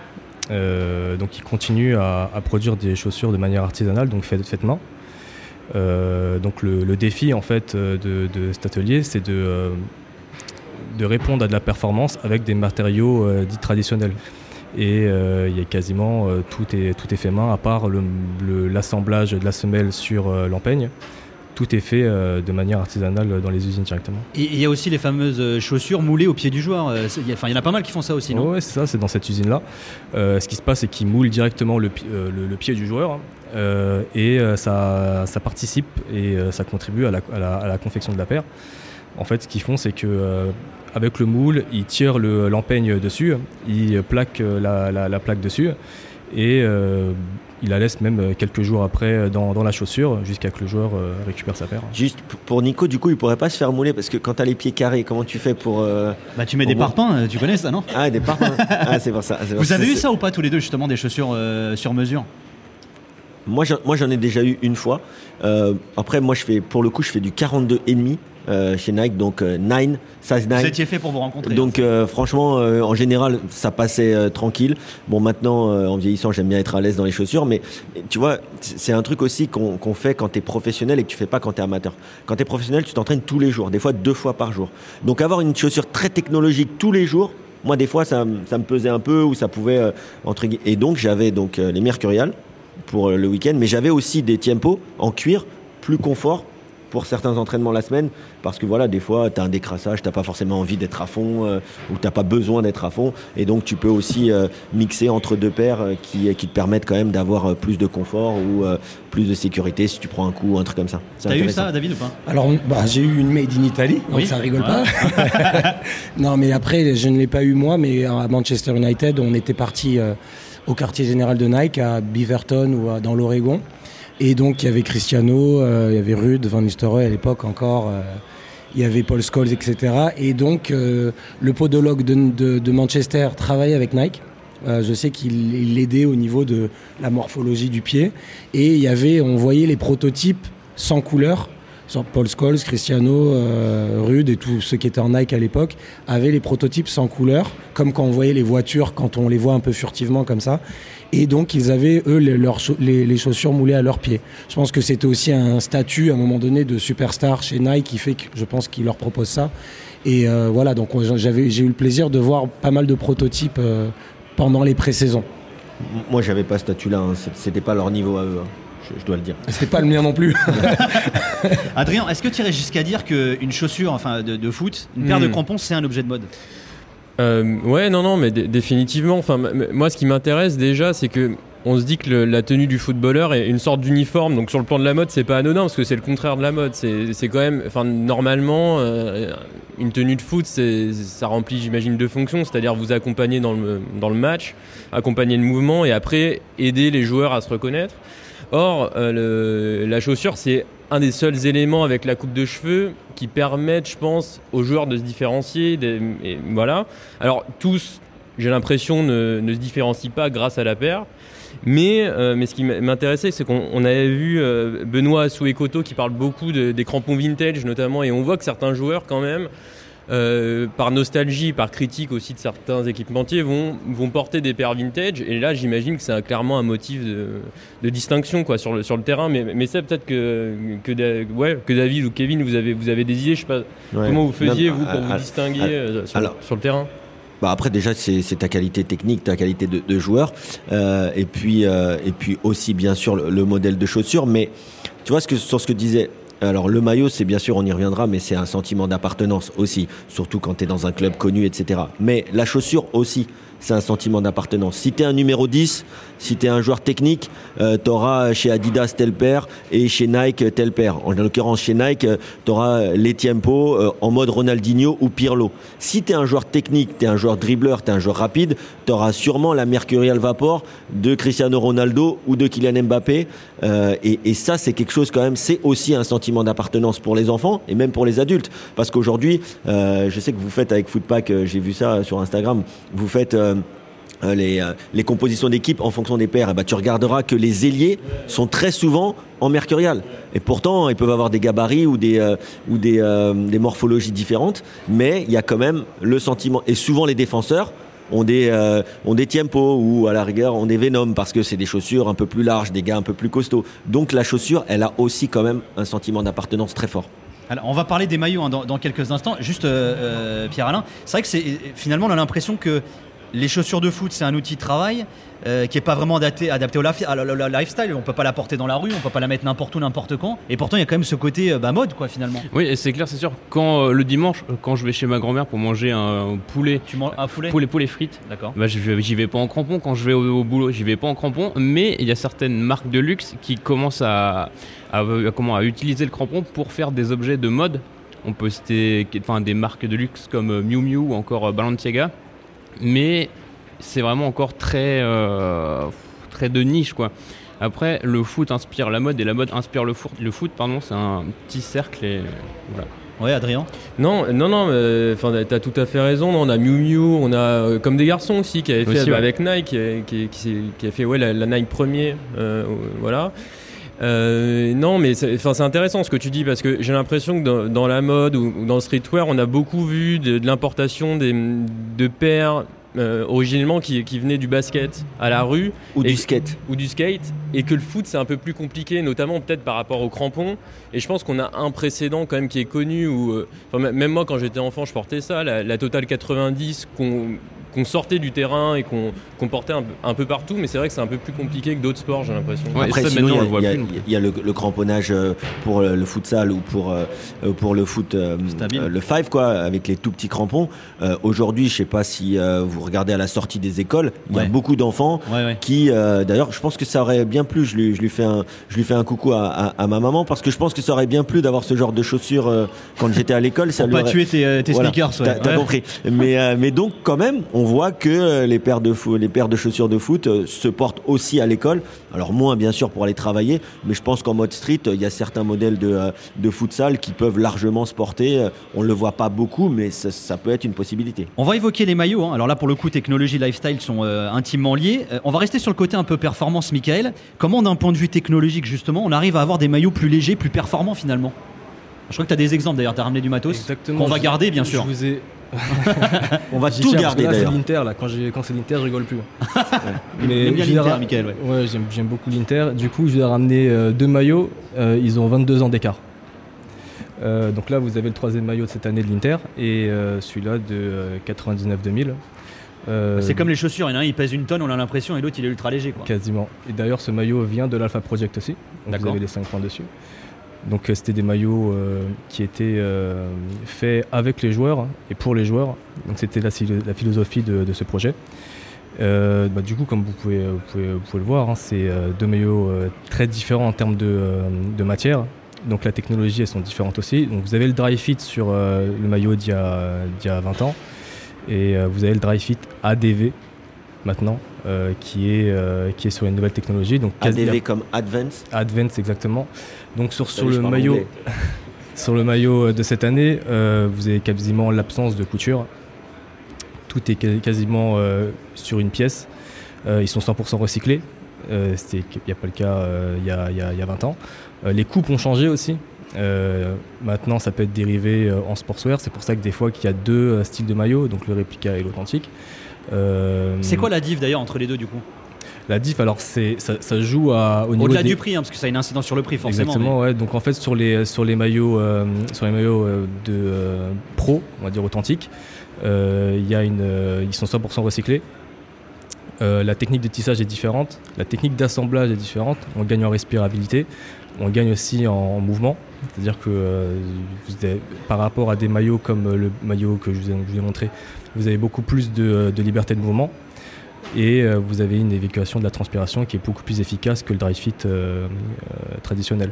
[SPEAKER 6] Euh, donc il continue à, à produire des chaussures de manière artisanale, donc faites, faites main. Euh, donc le, le défi en fait euh, de, de cet atelier, c'est de, euh, de répondre à de la performance avec des matériaux euh, dits traditionnels. Et euh, il y a quasiment euh, tout, est, tout est fait main, à part le- le- l'assemblage de la semelle sur euh, l'empeigne. Tout est fait de manière artisanale dans les usines directement.
[SPEAKER 5] Et il y a aussi les fameuses chaussures moulées au pied du joueur. Il y en a pas mal qui font ça aussi, non
[SPEAKER 6] Ouais, c'est ça, c'est dans cette usine-là. Ce qui se passe, c'est qu'ils moulent directement le, pi- le- le pied du joueur hein. Et ça, ça participe et ça contribue à la, à la- à la confection de la paire. En fait, ce qu'ils font, c'est que avec le moule, ils tirent le- l'empeigne dessus, ils plaquent euh, la, la- la plaque dessus et euh, ils la laissent même quelques jours après dans, dans la chaussure jusqu'à ce que le joueur euh, récupère sa paire.
[SPEAKER 2] Juste pour Nico, du coup, il pourrait pas se faire mouler parce que quand t'as les pieds carrés, comment tu fais pour euh,
[SPEAKER 5] Bah, tu mets des parpaings, euh, tu connais ça, non?
[SPEAKER 2] Ah des parpaings Ah c'est pour ça. c'est pour
[SPEAKER 5] Vous avez
[SPEAKER 2] c'est-
[SPEAKER 5] eu ça ou pas tous les deux, justement, des chaussures euh, sur mesure?
[SPEAKER 2] Moi, j'en- moi, j'en ai déjà eu une fois. Euh, après, moi, je fais, pour le coup, je fais du 42 et demi euh, chez Nike, donc euh, 9, size 9.
[SPEAKER 5] Vous étiez fait pour vous rencontrer.
[SPEAKER 2] Donc euh, franchement, euh, en général, ça passait tranquille. Bon, maintenant, en vieillissant, j'aime bien être à l'aise dans les chaussures, mais tu vois, c'est un truc aussi qu'on fait quand tu es professionnel et que tu fais pas quand tu es amateur. Quand tu es professionnel, tu t'entraînes tous les jours, des fois deux fois par jour. Donc avoir une chaussure très technologique tous les jours, moi des fois ça, ça me pesait un peu ou ça pouvait entre et donc j'avais donc les Mercurial pour le week-end, mais j'avais aussi des Tiempo en cuir, plus confort pour certains entraînements la semaine, parce que voilà, des fois, tu as un décrassage, tu pas forcément envie d'être à fond, euh, ou tu pas besoin d'être à fond, et donc tu peux aussi euh, mixer entre deux paires euh, qui, qui te permettent quand même d'avoir euh, plus de confort ou euh, plus de sécurité si tu prends un coup ou un truc comme ça. C'est
[SPEAKER 5] T'as eu ça, David, ou pas?
[SPEAKER 3] Alors, bah, j'ai eu une made in Italy, donc
[SPEAKER 5] Oui.
[SPEAKER 3] ça rigole
[SPEAKER 5] Ouais.
[SPEAKER 3] pas. <laughs> non, mais après, je ne l'ai pas eu moi, mais à Manchester United, on était parti euh, au quartier général de Nike à Beaverton ou à- dans l'Oregon. Et donc, il y avait Cristiano, euh, il y avait Rude, Van Nistelrooy à l'époque encore. euh, il y avait Paul Scholes, etc. Et donc, euh, le podologue de, de- de Manchester travaillait avec Nike. Euh, je sais qu'il il l'aidait au niveau de la morphologie du pied. Et il y avait, on voyait les prototypes sans couleur. Paul Scholes, Cristiano, euh, Rude et tous ceux qui étaient en Nike à l'époque avaient les prototypes sans couleur, comme quand on voyait les voitures, quand on les voit un peu furtivement comme ça. Et donc ils avaient eux les, leurs les, les chaussures moulées à leurs pieds. Je pense que c'était aussi un statut à un moment donné de superstar chez Nike qui fait que je pense qu'ils leur proposent ça. Et euh, voilà, donc j'avais j'ai eu le plaisir de voir pas mal de prototypes euh, pendant les pré-saisons.
[SPEAKER 2] Moi, j'avais pas ce statut-là, hein. C'est- c'était pas leur niveau à eux, hein. je, je dois le dire. <laughs>
[SPEAKER 3] C'était pas le mien non plus. <laughs>
[SPEAKER 5] Adrien, est-ce que tu irais jusqu'à dire qu'une chaussure enfin, de, de foot, une paire
[SPEAKER 7] Hmm.
[SPEAKER 5] de crampons, c'est un objet de mode?
[SPEAKER 7] Euh, ouais, non, non, mais dé- définitivement. Enfin, moi, ce qui m'intéresse déjà, c'est que on se dit que la tenue du footballeur est une sorte d'uniforme. Donc, sur le plan de la mode, c'est pas anodin parce que c'est le contraire de la mode. C'est quand même, enfin, normalement, euh, une tenue de foot, ça remplit, j'imagine, deux fonctions, c'est-à-dire vous accompagner dans le dans le match, accompagner le mouvement et après aider les joueurs à se reconnaître. Or, euh, la chaussure, c'est un des seuls éléments avec la coupe de cheveux qui permettent, je pense, aux joueurs de se différencier. voilà. Alors, tous, j'ai l'impression, ne, se différencient pas grâce à la paire. Mais, euh, ce qui m'intéressait, c'est qu'on on avait vu euh, Benoît Souekoto qui parle beaucoup de- des crampons vintage notamment, et on voit que certains joueurs quand même, euh, par nostalgie, par critique aussi de certains équipementiers, vont, vont porter des paires vintage. Et là, j'imagine que c'est un- clairement un motif de, de distinction quoi, sur, le, sur le terrain. Mais, mais c'est peut-être que, que, Da- ouais, que David ou Kevin, vous avez, vous avez des idées. Je sais pas
[SPEAKER 2] Ouais.
[SPEAKER 7] comment vous faisiez,
[SPEAKER 2] Non,
[SPEAKER 7] vous, pour
[SPEAKER 2] ah,
[SPEAKER 7] vous
[SPEAKER 2] ah,
[SPEAKER 7] distinguer euh, sur,
[SPEAKER 2] alors-
[SPEAKER 7] sur le terrain?
[SPEAKER 2] Bah après déjà c'est c'est ta qualité technique, ta qualité de, de joueur, euh, et puis euh, et puis aussi bien sûr le, le modèle de chaussure. Mais tu vois ce que sur ce que disait. Alors le maillot, c'est bien sûr, on y reviendra, mais c'est un sentiment d'appartenance aussi, surtout quand tu es dans un club connu, etc. Mais la chaussure aussi, c'est un sentiment d'appartenance. Si tu es un numéro 10, si tu un joueur technique, euh, tu chez Adidas tel paire et chez Nike tel paire. En l'occurrence, chez Nike, tu auras les Tiempo euh, en mode Ronaldinho ou Pirlo. Si tu es un joueur technique, tu es un joueur dribbleur, tu un joueur rapide, tu sûrement la Mercurial Vapor de Cristiano Ronaldo ou de Kylian Mbappé. Euh, et, ça, c'est quelque chose quand même, c'est aussi un sentiment d'appartenance pour les enfants et même pour les adultes. Parce qu'aujourd'hui, euh, je sais que vous faites avec Footpack, euh, j'ai vu ça sur Instagram, vous faites... euh, euh, les, euh, les compositions d'équipe en fonction des paires, eh ben, tu regarderas que les ailiers sont très souvent en mercurial. Et pourtant, ils peuvent avoir des gabarits ou des, ou des, morphologies différentes, mais il y a quand même le sentiment. Et souvent, les défenseurs ont des, euh, ont des ou à la rigueur ont des Venom parce que c'est des chaussures un peu plus larges, des gars un peu plus costauds. Donc la chaussure, elle a aussi quand même un sentiment d'appartenance très fort.
[SPEAKER 5] Alors, on va parler des maillots hein, dans, quelques instants. Juste, Pierre-Alain, c'est vrai que finalement, on a l'impression que les chaussures de foot, c'est un outil de travail euh, qui n'est pas vraiment adapté, adapté au, lif- à la- la- la lifestyle. On peut pas la porter dans la rue, on peut pas la mettre n'importe où, n'importe quand. Et pourtant, il y a quand même ce côté euh, bah, mode, quoi, finalement.
[SPEAKER 4] Oui, et c'est clair, c'est sûr. Quand euh, le dimanche, quand je vais chez ma grand-mère pour manger un poulet,
[SPEAKER 5] Tu manges un poulet?
[SPEAKER 4] poulet, poulet frites,
[SPEAKER 5] D'accord.
[SPEAKER 4] bah, je vais- j'y vais pas en crampon. Quand je vais au, au boulot, j'y vais pas en crampon. Mais il y a certaines marques de luxe qui commencent à, à, à- comment, à utiliser le crampon pour faire des objets de mode. On peut citer enfin, des marques de luxe comme Miu Miu ou encore Balenciaga. Mais c'est vraiment encore très, euh, très de niche, quoi. Après, le foot inspire la mode et la mode inspire le foot. Le foot, pardon, c'est un petit cercle et voilà.
[SPEAKER 5] Ouais, Adrien?
[SPEAKER 7] Non, non, non, mais, enfin, t'as tout à fait raison. On a Miu Miu, on a euh, comme des garçons aussi qui avaient fait
[SPEAKER 4] Aussi,
[SPEAKER 7] bah,
[SPEAKER 4] ouais.
[SPEAKER 7] avec Nike, qui, qui, qui, s'est- qui a fait ouais, la, la Nike premier, euh, voilà. Euh, non, mais c'est enfin, c'est intéressant ce que tu dis parce que j'ai l'impression que dans, dans la mode ou, ou dans le streetwear, on a beaucoup vu de, de l'importation des- de paires euh, originellement qui, qui venait du basket à la rue.
[SPEAKER 2] Ou
[SPEAKER 7] Et-
[SPEAKER 2] du skate.
[SPEAKER 7] ou du skate. Et que le foot c'est un peu plus compliqué notamment peut-être par rapport aux crampons et je pense qu'on a un précédent quand même qui est connu où euh, même moi quand j'étais enfant je portais ça la, la Total 90 qu'on qu'on sortait du terrain et qu'on portait un, peu- un peu partout mais c'est vrai que c'est un peu plus compliqué que d'autres sports j'ai l'impression
[SPEAKER 4] Ouais,
[SPEAKER 2] Après, il y
[SPEAKER 4] maintenant,
[SPEAKER 2] a-
[SPEAKER 4] on le voit
[SPEAKER 2] il y a, le, le cramponnage euh, pour euh, le futsal ou pour, euh, pour le foot,
[SPEAKER 5] Stabile.
[SPEAKER 2] le five, quoi, avec les tout petits crampons. Euh, Aujourd'hui, je sais pas si euh, vous regardez à la sortie des écoles, il y a beaucoup d'enfants
[SPEAKER 5] Ouais, ouais.
[SPEAKER 2] qui, euh, d'ailleurs, je pense que ça aurait bien plu. Je lui, je lui fais un, je lui fais un coucou à, à- à ma maman parce que je pense que ça aurait bien plu d'avoir ce genre de chaussures euh, quand j'étais à l'école. Ça
[SPEAKER 5] Pour
[SPEAKER 2] lui
[SPEAKER 5] pas
[SPEAKER 2] aurait-
[SPEAKER 5] tuer tes, tes
[SPEAKER 2] Voilà,
[SPEAKER 5] sneakers. ouais.
[SPEAKER 2] T'as t'as
[SPEAKER 5] Ouais.
[SPEAKER 2] compris. Mais, euh, mais donc, quand même, on voit que euh, les paires de, chaussures de foot euh, se portent aussi à l'école. Alors, moins, bien sûr, pour aller travailler. Mais je pense qu'en mode street, euh, il y a certains modèles de, de futsal qui peuvent largement se porter. On ne le voit pas beaucoup, mais ça, peut être une possibilité.
[SPEAKER 5] On va évoquer les maillots. hein. Alors là, pour le coup, technologie, lifestyle sont intimement liés. On va rester sur le côté un peu performance, Michael. Comment, d'un point de vue technologique, justement, on arrive à avoir des maillots plus légers, plus performants finalement? Je crois que tu as des exemples d'ailleurs. Tu as ramené du matos. Qu'on va
[SPEAKER 6] Je-
[SPEAKER 5] garder, bien
[SPEAKER 6] je
[SPEAKER 5] sûr.
[SPEAKER 6] vous ai- <laughs>
[SPEAKER 2] On va tout garder
[SPEAKER 6] c'est l'Inter là. Quand, c'est l'Inter, je rigole plus. <laughs>
[SPEAKER 5] Mais bien
[SPEAKER 6] je vais
[SPEAKER 5] l'Inter, Michael. ouais.
[SPEAKER 6] Ouais, j'aime, j'aime beaucoup l'Inter. Du coup, je vais ramener euh, deux maillots. Euh, ils ont 22 ans d'écart. Euh, donc là, vous avez le troisième maillot de cette année de l'Inter et celui-là de euh, 99-2000. Euh,
[SPEAKER 5] C'est comme les chaussures. Il y en a un, il pèse une tonne, on a l'impression, et l'autre, il est ultra léger. Quoi.
[SPEAKER 6] Quasiment. Et d'ailleurs, ce maillot vient de l'Alpha Project aussi. Donc vous avez les 5 points dessus. Donc euh, c'était des maillots euh, qui étaient euh, faits avec les joueurs et pour les joueurs. Donc c'était la, la philosophie de, de ce projet. Euh, bah, du coup, comme vous pouvez, vous pouvez, vous pouvez le voir, hein, c'est deux maillots très différents en termes de, de matière. Donc la technologie, elles sont différentes aussi. Donc vous avez le dry fit sur le maillot d'il y, a- d'il y a 20 ans. Et vous avez le dry fit ADV maintenant, euh, qui, est, euh, qui est sur une nouvelle technologie. Donc
[SPEAKER 2] ADV comme Advance.
[SPEAKER 6] Advance exactement. Donc <laughs> sur, le maillot, sur le maillot de cette année, euh, vous avez quasiment l'absence de couture. Tout est quasi- quasiment euh, sur une pièce. Euh, ils sont 100% recyclés. Euh, C'était il n'y a pas le cas euh, il y, a, il y a- il y a 20 ans. Euh, les coupes ont changé aussi. Euh, maintenant, ça peut être dérivé euh, en sportswear. C'est pour ça que des fois, qu'il y a deux euh, styles de maillot, donc le réplica et l'authentique. Euh,
[SPEAKER 5] C'est quoi la diff d'ailleurs entre les deux du coup?
[SPEAKER 6] La diff Alors, c'est ça, ça joue à, au niveau
[SPEAKER 5] Au-delà
[SPEAKER 6] des-
[SPEAKER 5] du prix, hein, parce que ça a une incidence sur le prix forcément.
[SPEAKER 6] Exactement, ouais. Donc en fait sur les sur les maillots euh, sur les maillots euh, de euh, pro, on va dire authentiques, il y a une ils sont 100% recyclés. La technique de tissage est différente, la technique d'assemblage est différente. On gagne en respirabilité, on gagne aussi en, en mouvement. C'est-à-dire que euh, vous avez- par rapport à des maillots comme le maillot que je vous ai, je vous ai montré, vous avez beaucoup plus de, de liberté de mouvement et euh, vous avez une évacuation de la transpiration qui est beaucoup plus efficace que le dry fit euh, euh, traditionnel.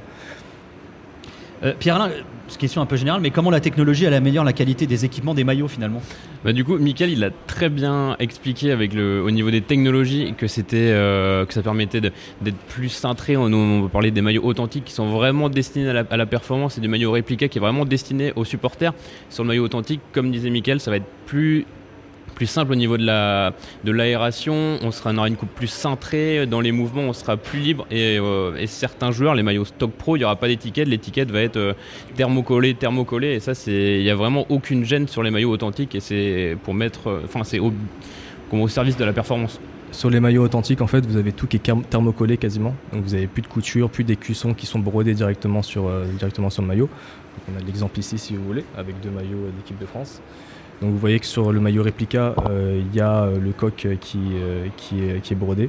[SPEAKER 5] Euh, Pierre-Alain, question un peu générale, mais comment la technologie elle améliore la qualité des équipements des maillots finalement?
[SPEAKER 4] Bah, du coup, Michael, il a très bien expliqué avec le, au niveau des technologies que c'était, euh, que ça permettait de- d'être plus cintré. On, on va parler des maillots authentiques qui sont vraiment destinés à la, à la performance et du maillot répliqué qui est vraiment destiné aux supporters. Sur le maillot authentique, comme disait Michael, ça va être plus plus simple au niveau de la de l'aération, on sera on aura une coupe plus cintrée dans les mouvements, on sera plus libre et, euh, certains joueurs, les maillots stock pro, il n'y aura pas d'étiquette, l'étiquette va être euh, thermocollée, thermocollée et ça c'est il y a vraiment aucune gêne sur les maillots authentiques et c'est pour mettre euh, enfin c'est au, au service de la performance.
[SPEAKER 6] Sur les maillots authentiques, en fait, vous avez tout qui est thermocollé quasiment. Donc vous avez plus de couture, plus d'écussons qui sont brodés directement sur, directement sur le maillot. On a l'exemple ici, si vous voulez, avec deux maillots d'équipe de France. Donc vous voyez que sur le maillot réplica, euh, il y a euh, le coq qui, euh, qui, est, qui est brodé.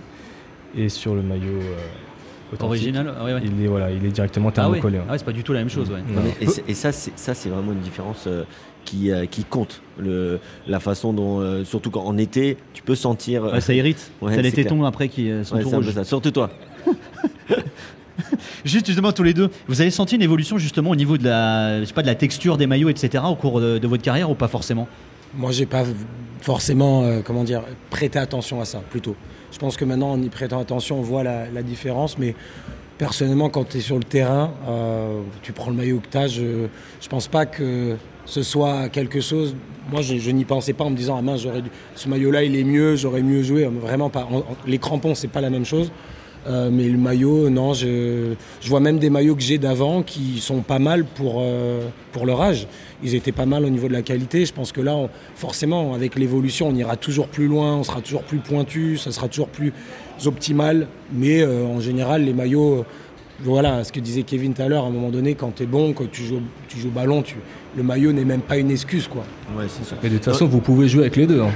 [SPEAKER 6] Et sur le maillot euh,
[SPEAKER 5] Original ah ouais, ouais.
[SPEAKER 6] il, est, voilà, il est directement
[SPEAKER 5] Ah ouais.
[SPEAKER 6] thermocollé. ouais.
[SPEAKER 5] Ah ouais, c'est pas du tout la même chose. Ouais.
[SPEAKER 6] Non.
[SPEAKER 2] Et, c'est- et ça, c'est, ça, c'est vraiment une différence euh, qui, euh, qui compte. Le, la façon dont, euh, surtout quand en été, tu peux sentir. euh,
[SPEAKER 5] Ouais, ça irrite. <laughs>
[SPEAKER 2] Ouais,
[SPEAKER 5] T'as les tétons après qui euh, sont
[SPEAKER 2] ouais,
[SPEAKER 5] tout rouges.
[SPEAKER 2] ça. Surtout toi. <laughs> <laughs>
[SPEAKER 5] Juste justement tous les deux, vous avez senti une évolution justement au niveau de la, texture des maillots, etc. au cours de, votre carrière ou pas forcément?
[SPEAKER 3] Moi, j'ai pas forcément, euh, comment dire, prêté attention à ça, plutôt. Je pense que maintenant, en y prêtant attention, on voit la, différence, mais personnellement, quand tu es sur le terrain, euh, tu prends le maillot que tu as, je, je pense pas que ce soit quelque chose. Moi, je, n'y pensais pas en me disant, ah mince, ce maillot-là, il est mieux, j'aurais mieux joué. Vraiment pas. Les crampons, c'est pas la même chose. Euh, mais le maillot, non, je, je vois même des maillots que j'ai d'avant qui sont pas mal pour, euh, pour leur âge. Ils étaient pas mal au niveau de la qualité. Je pense que là, forcément, avec l'évolution, on ira toujours plus loin, on sera toujours plus pointu, ça sera toujours plus optimal. Mais euh, en général, les maillots, voilà, ce que disait Kevin tout à l'heure, à un moment donné, quand tu es bon, quand tu joues, au- tu joues au ballon, tu, le maillot n'est même pas une excuse. Quoi.
[SPEAKER 2] Ouais, c'est ça.
[SPEAKER 6] Mais de toute façon, vous pouvez jouer avec les deux. hein.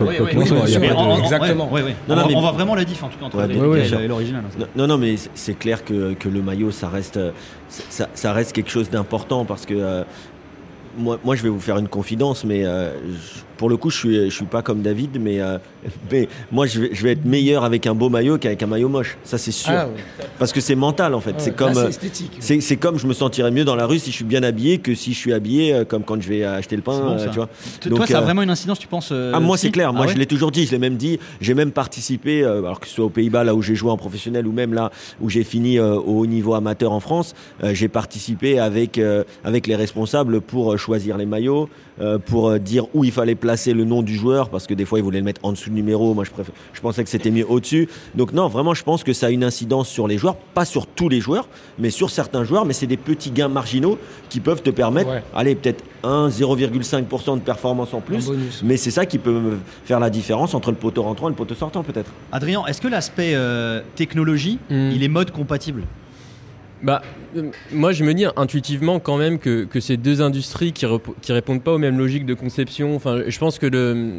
[SPEAKER 5] Oui, oui,
[SPEAKER 6] de-
[SPEAKER 3] Exactement.
[SPEAKER 2] Non,
[SPEAKER 5] on,
[SPEAKER 2] non,
[SPEAKER 5] va-
[SPEAKER 2] mais-
[SPEAKER 5] on voit vraiment la diff en tout cas entre
[SPEAKER 2] Ouais,
[SPEAKER 5] les
[SPEAKER 2] ouais,
[SPEAKER 5] les-
[SPEAKER 6] ouais,
[SPEAKER 5] et
[SPEAKER 6] sûr.
[SPEAKER 5] l'original.
[SPEAKER 2] Non, Non, non, mais c'est- clair que, que le maillot, ça reste, ça, ça reste quelque chose d'important parce que euh, moi, moi, je vais vous faire une confidence, mais euh, je- pour le coup, je suis, je suis pas comme David, mais, euh, <laughs> mais moi, je vais, je vais être meilleur avec un beau maillot qu'avec un maillot moche. Ça, c'est sûr.
[SPEAKER 3] Ah, ouais.
[SPEAKER 2] Parce que c'est mental, en fait.
[SPEAKER 3] Ah,
[SPEAKER 2] c'est comme. euh,
[SPEAKER 3] esthétique.
[SPEAKER 2] C'est c'est comme je me sentirais mieux dans la rue si je suis bien habillé que si je suis habillé euh, comme quand je vais acheter le pain,
[SPEAKER 5] bon,
[SPEAKER 2] euh, tu vois. Donc,
[SPEAKER 5] Toi, ça a vraiment une incidence, tu penses euh,
[SPEAKER 2] Ah, moi,
[SPEAKER 5] si
[SPEAKER 2] c'est clair. Moi,
[SPEAKER 5] Ah ouais
[SPEAKER 2] je l'ai toujours dit. Je l'ai même dit. J'ai même participé, euh, alors que ce soit aux Pays-Bas, là où j'ai joué en professionnel, ou même là où j'ai fini euh, au haut niveau amateur en France. euh, j'ai participé avec euh, avec les responsables pour choisir les maillots, euh, pour euh, dire où il fallait placer le nom du joueur, parce que des fois ils voulaient le mettre en dessous du numéro. Moi, je préfère, je pensais que c'était mieux au-dessus. Donc non, vraiment, je pense que ça a une incidence sur les joueurs, pas sur tous les joueurs, mais sur certains joueurs. Mais c'est des petits gains marginaux qui peuvent te permettre,
[SPEAKER 3] Ouais.
[SPEAKER 2] allez, peut-être 1, 0,5% de performance en plus. Mais c'est ça qui peut faire la différence entre le poteau rentrant et le poteau sortant, peut-être.
[SPEAKER 5] Adrien, est-ce que l'aspect euh, technologie,
[SPEAKER 7] Hmm.
[SPEAKER 5] il est mode compatible?
[SPEAKER 7] Bah, euh, moi, je me dis intuitivement quand même que, que ces deux industries qui, qui répondent pas aux mêmes logiques de conception. Enfin, je pense que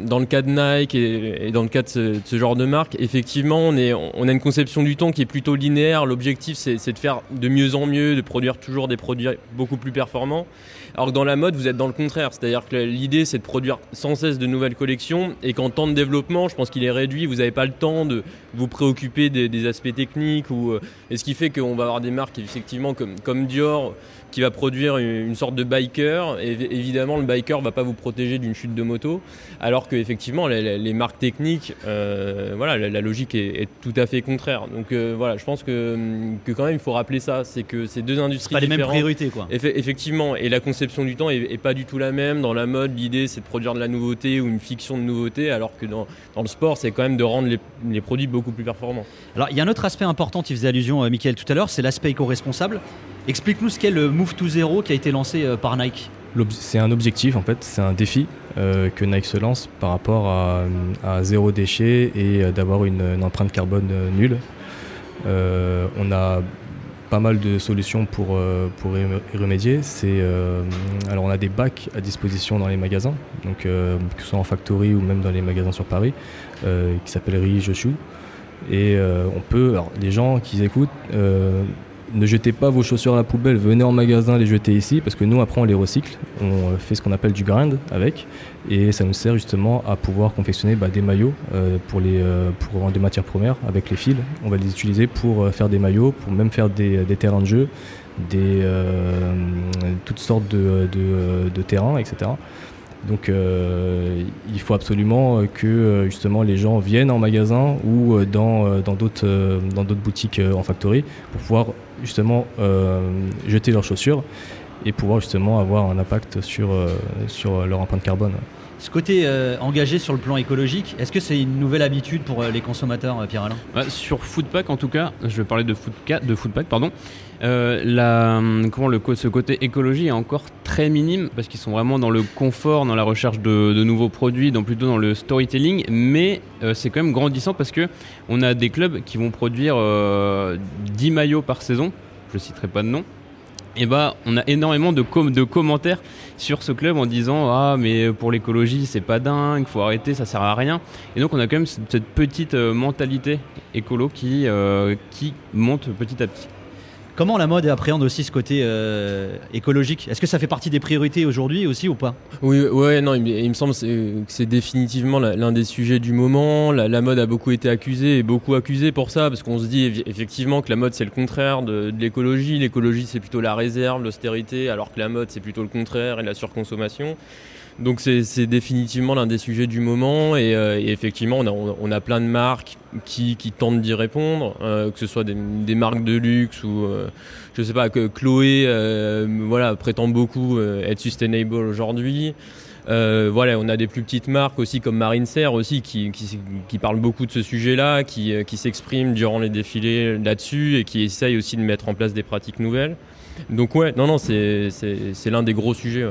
[SPEAKER 7] dans le cas de Nike et, dans le cas de ce, genre de marque, effectivement, on, est, on a une conception du temps qui est plutôt linéaire. L'objectif, c'est de faire de mieux en mieux, de produire toujours des produits beaucoup plus performants. Alors que dans la mode, vous êtes dans le contraire. C'est-à-dire que l'idée, c'est de produire sans cesse de nouvelles collections et qu'en temps de développement, je pense qu'il est réduit. Vous n'avez pas le temps de vous préoccuper des, aspects techniques. Ou, euh, et ce qui fait qu'on va avoir des marques, effectivement, comme, comme Dior, qui va produire une, sorte de biker. Et évidemment, le biker va pas vous protéger d'une chute de moto. Alors que, effectivement, les, marques techniques, euh, voilà, la, la logique est, est tout à fait contraire. Donc euh, voilà, je pense que, que quand même, il faut rappeler ça. C'est que ces deux industries
[SPEAKER 5] Pas les mêmes priorités, quoi.
[SPEAKER 7] Effe- Effectivement, et la conception du temps est, est pas du tout la même. Dans la mode, l'idée c'est de produire de la nouveauté ou une fiction de nouveauté, alors que dans, dans le sport, c'est quand même de rendre les, les produits beaucoup plus performants.
[SPEAKER 5] Alors, il y a un autre aspect important, tu faisais allusion, euh, Mickaël, tout à l'heure, c'est l'aspect éco-responsable. Explique-nous ce qu'est le Move to Zero qui a été lancé euh, par Nike.
[SPEAKER 6] C'est un objectif en fait, c'est un défi euh, que Nike se lance par rapport à, zéro déchet et euh, d'avoir une, empreinte carbone nulle. On a pas mal de solutions pour, y remédier. C'est, alors on a des bacs à disposition dans les magasins, donc, que ce soit en factory ou même dans les magasins sur Paris, qui s'appellent Joshu. Et euh, on peut, alors les gens qui écoutent, ne jetez pas vos chaussures à la poubelle, venez en magasin les jeter ici, parce que nous après on les recycle, on euh, fait ce qu'on appelle du grind avec, et ça nous sert justement à pouvoir confectionner bah, des maillots euh, pour, les, euh, pour vendre des matières premières avec les fils. On va les utiliser pour euh, faire des maillots, pour même faire des, terrains de jeu, des, euh, toutes sortes de, de terrains, etc. Donc euh, il faut absolument euh, que euh, justement les gens viennent en magasin ou dans d'autres boutiques en factory pour pouvoir justement jeter leurs chaussures et pouvoir justement avoir un impact sur leur empreinte carbone.
[SPEAKER 5] Ce côté euh, engagé sur le plan écologique, est-ce que c'est une nouvelle habitude pour euh, les consommateurs, euh, Pierre-Alain?
[SPEAKER 4] Ouais, sur Foodpack en tout cas, je vais parler de Foodpack, de Foodpack pardon. Hum, comment ce côté écologie est encore très minime parce qu'ils sont vraiment dans le confort, dans la recherche de, nouveaux produits, dans plutôt dans le storytelling. Mais c'est quand même grandissant parce que on a des clubs qui vont produire euh, 10 maillots par saison. Je citerai pas de nom. Et bah, on a énormément de, com- de commentaires sur ce club en disant ah mais pour l'écologie c'est pas dingue, faut arrêter, ça sert à rien. Et donc on a quand même cette cette petite euh, mentalité écolo qui euh, qui monte petit à petit.
[SPEAKER 5] Comment la mode appréhende aussi ce côté euh, écologique? Est-ce que ça fait partie des priorités aujourd'hui aussi ou pas?
[SPEAKER 7] Oui, ouais, non, il, me- semble que c'est définitivement l'un des sujets du moment. La, mode a beaucoup été accusée et beaucoup accusée pour ça, parce qu'on se dit eff- effectivement que la mode c'est le contraire de l'écologie. L'écologie c'est plutôt la réserve, l'austérité, alors que la mode c'est plutôt le contraire et la surconsommation. Donc c'est définitivement l'un des sujets du moment et, euh, effectivement on a, plein de marques qui, tentent d'y répondre, euh, que ce soit des, marques de luxe ou euh, je sais pas que Chloé euh, voilà prétend beaucoup être sustainable aujourd'hui. Voilà, on a des plus petites marques aussi comme Marine Serre aussi qui, qui, qui parlent beaucoup de ce sujet-là, qui, qui s'expriment durant les défilés là-dessus et qui essayent aussi de mettre en place des pratiques nouvelles. Donc ouais, non, non, c'est l'un des gros sujets.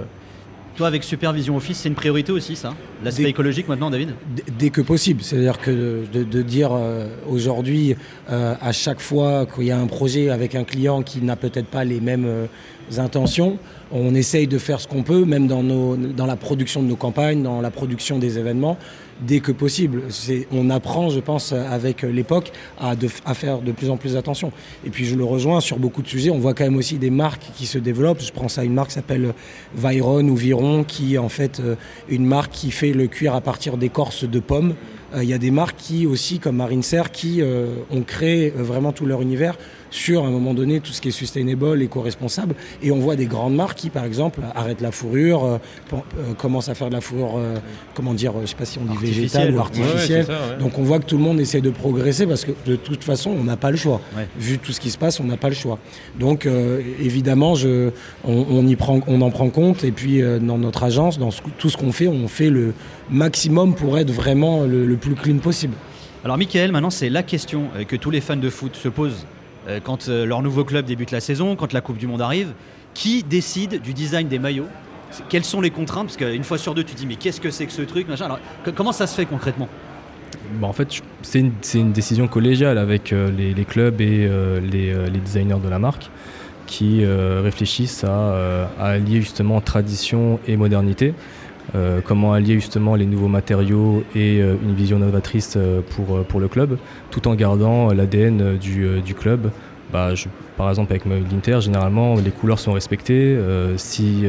[SPEAKER 5] Toi, avec Supervision Office, c'est une priorité aussi, ça L'aspect écologique maintenant, David?
[SPEAKER 3] Dès que possible. C'est-à-dire que de, dire euh, aujourd'hui, euh, à chaque fois qu'il y a un projet avec un client qui n'a peut-être pas les mêmes euh, intentions, on essaye de faire ce qu'on peut, même dans, nos, dans la production de nos campagnes, dans la production des événements, dès que possible. On apprend, je pense, avec l'époque, à, à, faire de plus en plus attention. Et puis je le rejoins sur beaucoup de sujets. On voit quand même aussi des marques qui se développent. Je prends ça une marque qui s'appelle Viron ou Viron, qui est en fait euh, une marque qui fait le cuir à partir d'écorces de pommes. Euh, il y a des marques qui aussi, comme Marine Serre, qui euh, ont créé vraiment tout leur univers sur à un moment donné tout ce qui est sustainable, éco-responsable. Et on voit des grandes marques qui, par exemple, arrêtent la fourrure, euh, euh, commencent à faire de la fourrure, euh, comment dire, je sais pas si on dit végétale ou artificielle. Donc on voit que tout le monde essaie de progresser parce que de toute façon, on n'a pas le choix. Vu tout ce qui se passe, on n'a pas le choix. Donc évidemment, je, on, y prend, on en prend compte. Et puis dans notre agence, dans tout ce qu'on fait, on fait le maximum pour être vraiment le, le plus clean possible.
[SPEAKER 5] Alors Michael, maintenant c'est la question que tous les fans de foot se posent quand euh, leur nouveau club débute la saison, quand la Coupe du Monde arrive, qui décide du design des maillots? Quelles sont les contraintes? Parce qu'une fois sur deux, tu dis mais qu'est-ce que c'est que ce truc Comment ça se fait concrètement?
[SPEAKER 6] Bah, en fait, c'est une, décision collégiale avec euh, les, clubs et les, designers de la marque qui réfléchissent à, à, allier justement tradition et modernité. Comment allier justement les nouveaux matériaux et une vision novatrice pour, pour le club, tout en gardant l'ADN du, du, club. Bah, par exemple, avec l'Inter, généralement, les couleurs sont respectées. si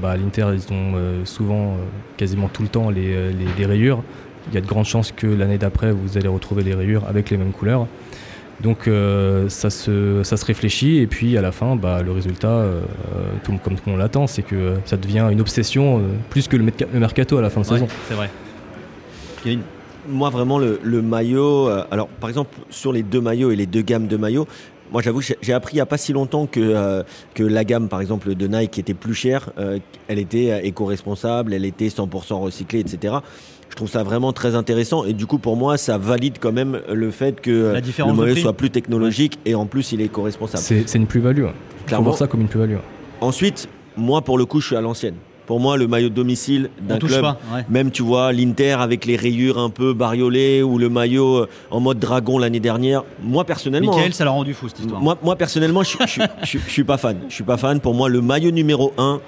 [SPEAKER 6] bah, l'Inter, ils ont souvent, quasiment tout le temps, les, les, les rayures, il y a de grandes chances que l'année d'après, vous allez retrouver les rayures avec les mêmes couleurs. Donc euh, ça, se, ça se réfléchit et puis à la fin, bah, le résultat, euh, tout, comme on l'attend, c'est que ça devient une obsession euh, plus que le, mercato à la fin de saison.
[SPEAKER 5] C'est vrai.
[SPEAKER 2] Moi vraiment le, maillot, alors par exemple sur les deux maillots et les deux gammes de maillots, moi j'avoue j'ai appris il n'y a pas si longtemps que, que la gamme par exemple de Nike était plus chère, elle était éco-responsable, elle était 100% recyclée, etc. Je trouve ça vraiment très intéressant et du coup pour moi ça valide quand même le fait que le maillot soit plus technologique et en plus il est co-responsable.
[SPEAKER 6] C'est une plus-value. Je voir ça comme une plus-value.
[SPEAKER 2] Ensuite, moi pour le coup je suis à l'ancienne. Pour moi, le maillot de domicile d'un club, même tu vois l'Inter avec les rayures un peu bariolées ou le maillot euh, en mode dragon l'année dernière. Moi personnellement,
[SPEAKER 5] Michael, hein, ça l'a rendu fou cette histoire.
[SPEAKER 2] Moi, moi personnellement, je, je, je, je, suis pas fan. Je suis pas fan. Pour moi, le maillot numéro 1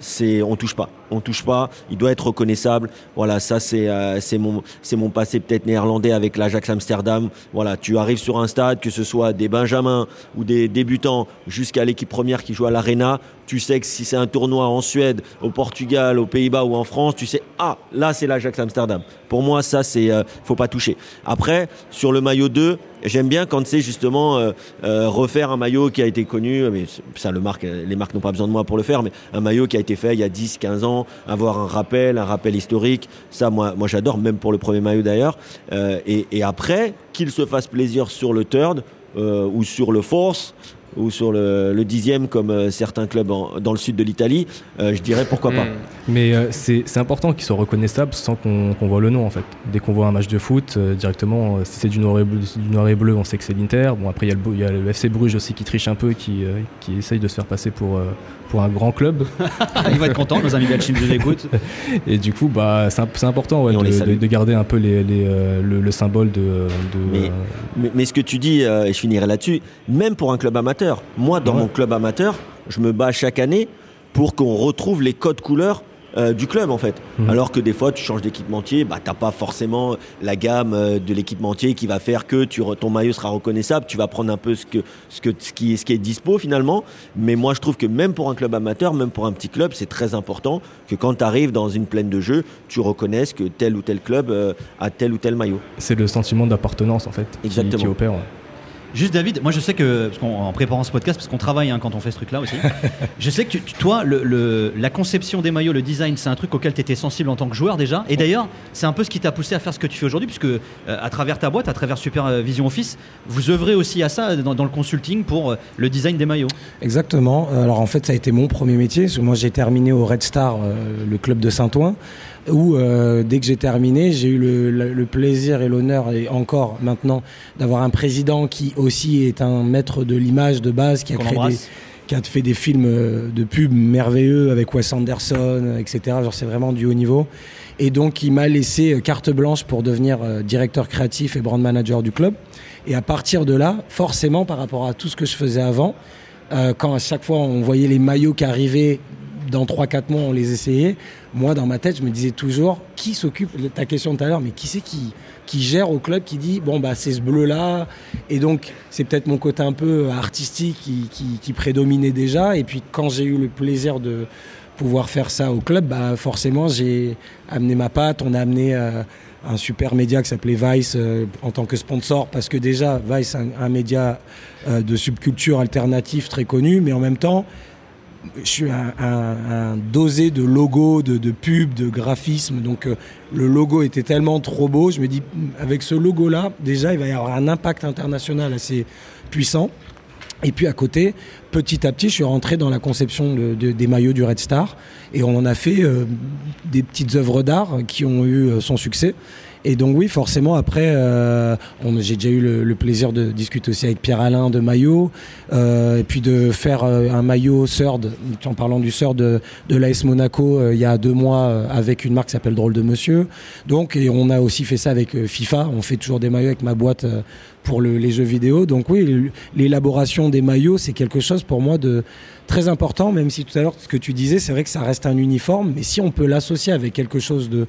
[SPEAKER 2] c'est on touche pas, on touche pas. Il doit être reconnaissable. Voilà, ça c'est euh, c'est mon c'est mon passé peut-être néerlandais avec l'Ajax Amsterdam. Voilà, tu arrives sur un stade, que ce soit des benjamins ou des débutants, jusqu'à l'équipe première qui joue à l'Arena, tu sais que si c'est un tournoi en Suède, au Portugal, aux Pays-Bas ou en France, tu sais ah là c'est l'Ajax Amsterdam. Pour moi ça c'est euh, faut pas toucher. Après sur le maillot 2 J'aime bien quand c'est justement euh, euh, refaire un maillot qui a été connu, mais ça le marque, les marques n'ont pas besoin de moi pour le faire, mais un maillot qui a été fait il y a 10, 15 ans, avoir un rappel, un rappel historique, ça moi, moi j'adore, même pour le premier maillot d'ailleurs. Euh, et, et, après, qu'il se fasse plaisir sur le third ou sur le force, ou sur le, dixième comme euh, certains clubs dans le sud de l'Italie, euh, je dirais pourquoi pas. Hmm.
[SPEAKER 6] Mais euh, c'est important qu'ils soient reconnaissables sans qu'on voit le nom en fait. Dès qu'on voit un match de foot, directement, si c'est du noir, et bleu, du noir et bleu, on sait que c'est l'Inter. Bon après il y, y, a le FC Bruges aussi qui triche un peu, qui, qui essaye de se faire passer pour, pour un grand club. <laughs>
[SPEAKER 5] Ils vont être contents, nos amis belges de l'écoute.
[SPEAKER 6] Et du coup, bah, c'est important ouais, de, de, garder un peu les, les, le, le, symbole de...
[SPEAKER 2] Mais, mais, mais, ce que tu dis, et je finirai là-dessus, même pour un club amateur, moi, dans mon club amateur, je me bats chaque année pour qu'on retrouve les codes couleurs euh, du club en fait. Mhm. Alors que des fois tu changes d'équipementier, bah t'as pas forcément la gamme euh, de l'équipementier qui va faire que tu ton maillot sera reconnaissable. Tu vas prendre un peu ce que ce que ce qui, ce qui est dispo finalement. Mais moi je trouve que même pour un club amateur, même pour un petit club, c'est très important que quand tu arrives dans une plaine de jeu, tu reconnaisses que tel ou tel club euh, a tel ou tel maillot.
[SPEAKER 6] C'est le sentiment d'appartenance en fait
[SPEAKER 2] Exactement.
[SPEAKER 6] qui, opère.
[SPEAKER 5] Juste David, moi je sais que, parce qu'en en préparant ce podcast, parce qu'on travaille hein, quand on fait ce truc-là aussi, <laughs> je sais que tu- toi, le, le- la conception des maillots, le design, c'est un truc auquel tu étais sensible en tant que joueur déjà. Et d'ailleurs, c'est un peu ce qui t'a poussé à faire ce que tu fais aujourd'hui, puisque euh, à travers ta boîte, à travers Super euh, Vision Office, vous œuvrez aussi à ça dans, dans le consulting pour euh, le design des maillots.
[SPEAKER 3] Exactement. Alors en fait, ça a été mon premier métier. Parce que moi, j'ai terminé au Red Star, euh, le club de Saint-Ouen, où euh, dès que j'ai terminé, j'ai eu le, le- le plaisir et l'honneur, et encore maintenant, d'avoir un président qui aussi est un maître de l'image de base, qui a créé des, qui a fait des films euh, de pub merveilleux avec Wes Anderson, euh, etc. Genre c'est vraiment du haut niveau. Et donc il m'a laissé euh, carte blanche pour devenir directeur créatif et brand manager du club. Et à partir de là, forcément par rapport à tout ce que je faisais avant, euh, quand à chaque fois on voyait les maillots qui arrivaient dans 3-4 mois, on les essayait. Moi, dans ma tête, je me disais toujours, qui s'occupe, ta question tout à l'heure, mais qui c'est qui, qui gère au club, qui dit, bon, bah, c'est ce bleu-là. Et donc, c'est peut-être mon côté un peu artistique qui, qui, prédominait déjà. Et puis, quand j'ai eu le plaisir de pouvoir faire ça au club, bah, forcément, j'ai amené ma patte. On a amené euh, un super média qui s'appelait Vice euh, en tant que sponsor, parce que déjà, Vice, un, un média euh, de subculture alternatif très connu, mais en même temps, je suis un, dosé de logos, de, pubs, de graphismes. Donc euh, le logo était tellement trop beau. Je me dis, avec ce logo-là, déjà, il va y avoir un impact international assez puissant. Et puis à côté, petit à petit, je suis rentré dans la conception de- de- des maillots du Red Star. Et on en a fait euh, des petites œuvres d'art qui ont eu euh, son succès. Et donc oui, forcément, après, euh, j'ai déjà eu le, plaisir de discuter aussi avec Pierre-Alain de maillot, euh, et puis de faire euh, un maillot Third, en parlant du Third de, de l'AS Monaco euh, il y a deux mois euh, avec une marque qui s'appelle Drôle de Monsieur. Donc, et on a aussi fait ça avec FIFA. On fait toujours des maillots avec ma boîte pour le- les jeux vidéo. Donc oui, l'élaboration des maillots, c'est quelque chose pour moi de très important, même si tout à l'heure, ce que tu disais, c'est vrai que ça reste un uniforme, mais si on peut l'associer avec quelque chose de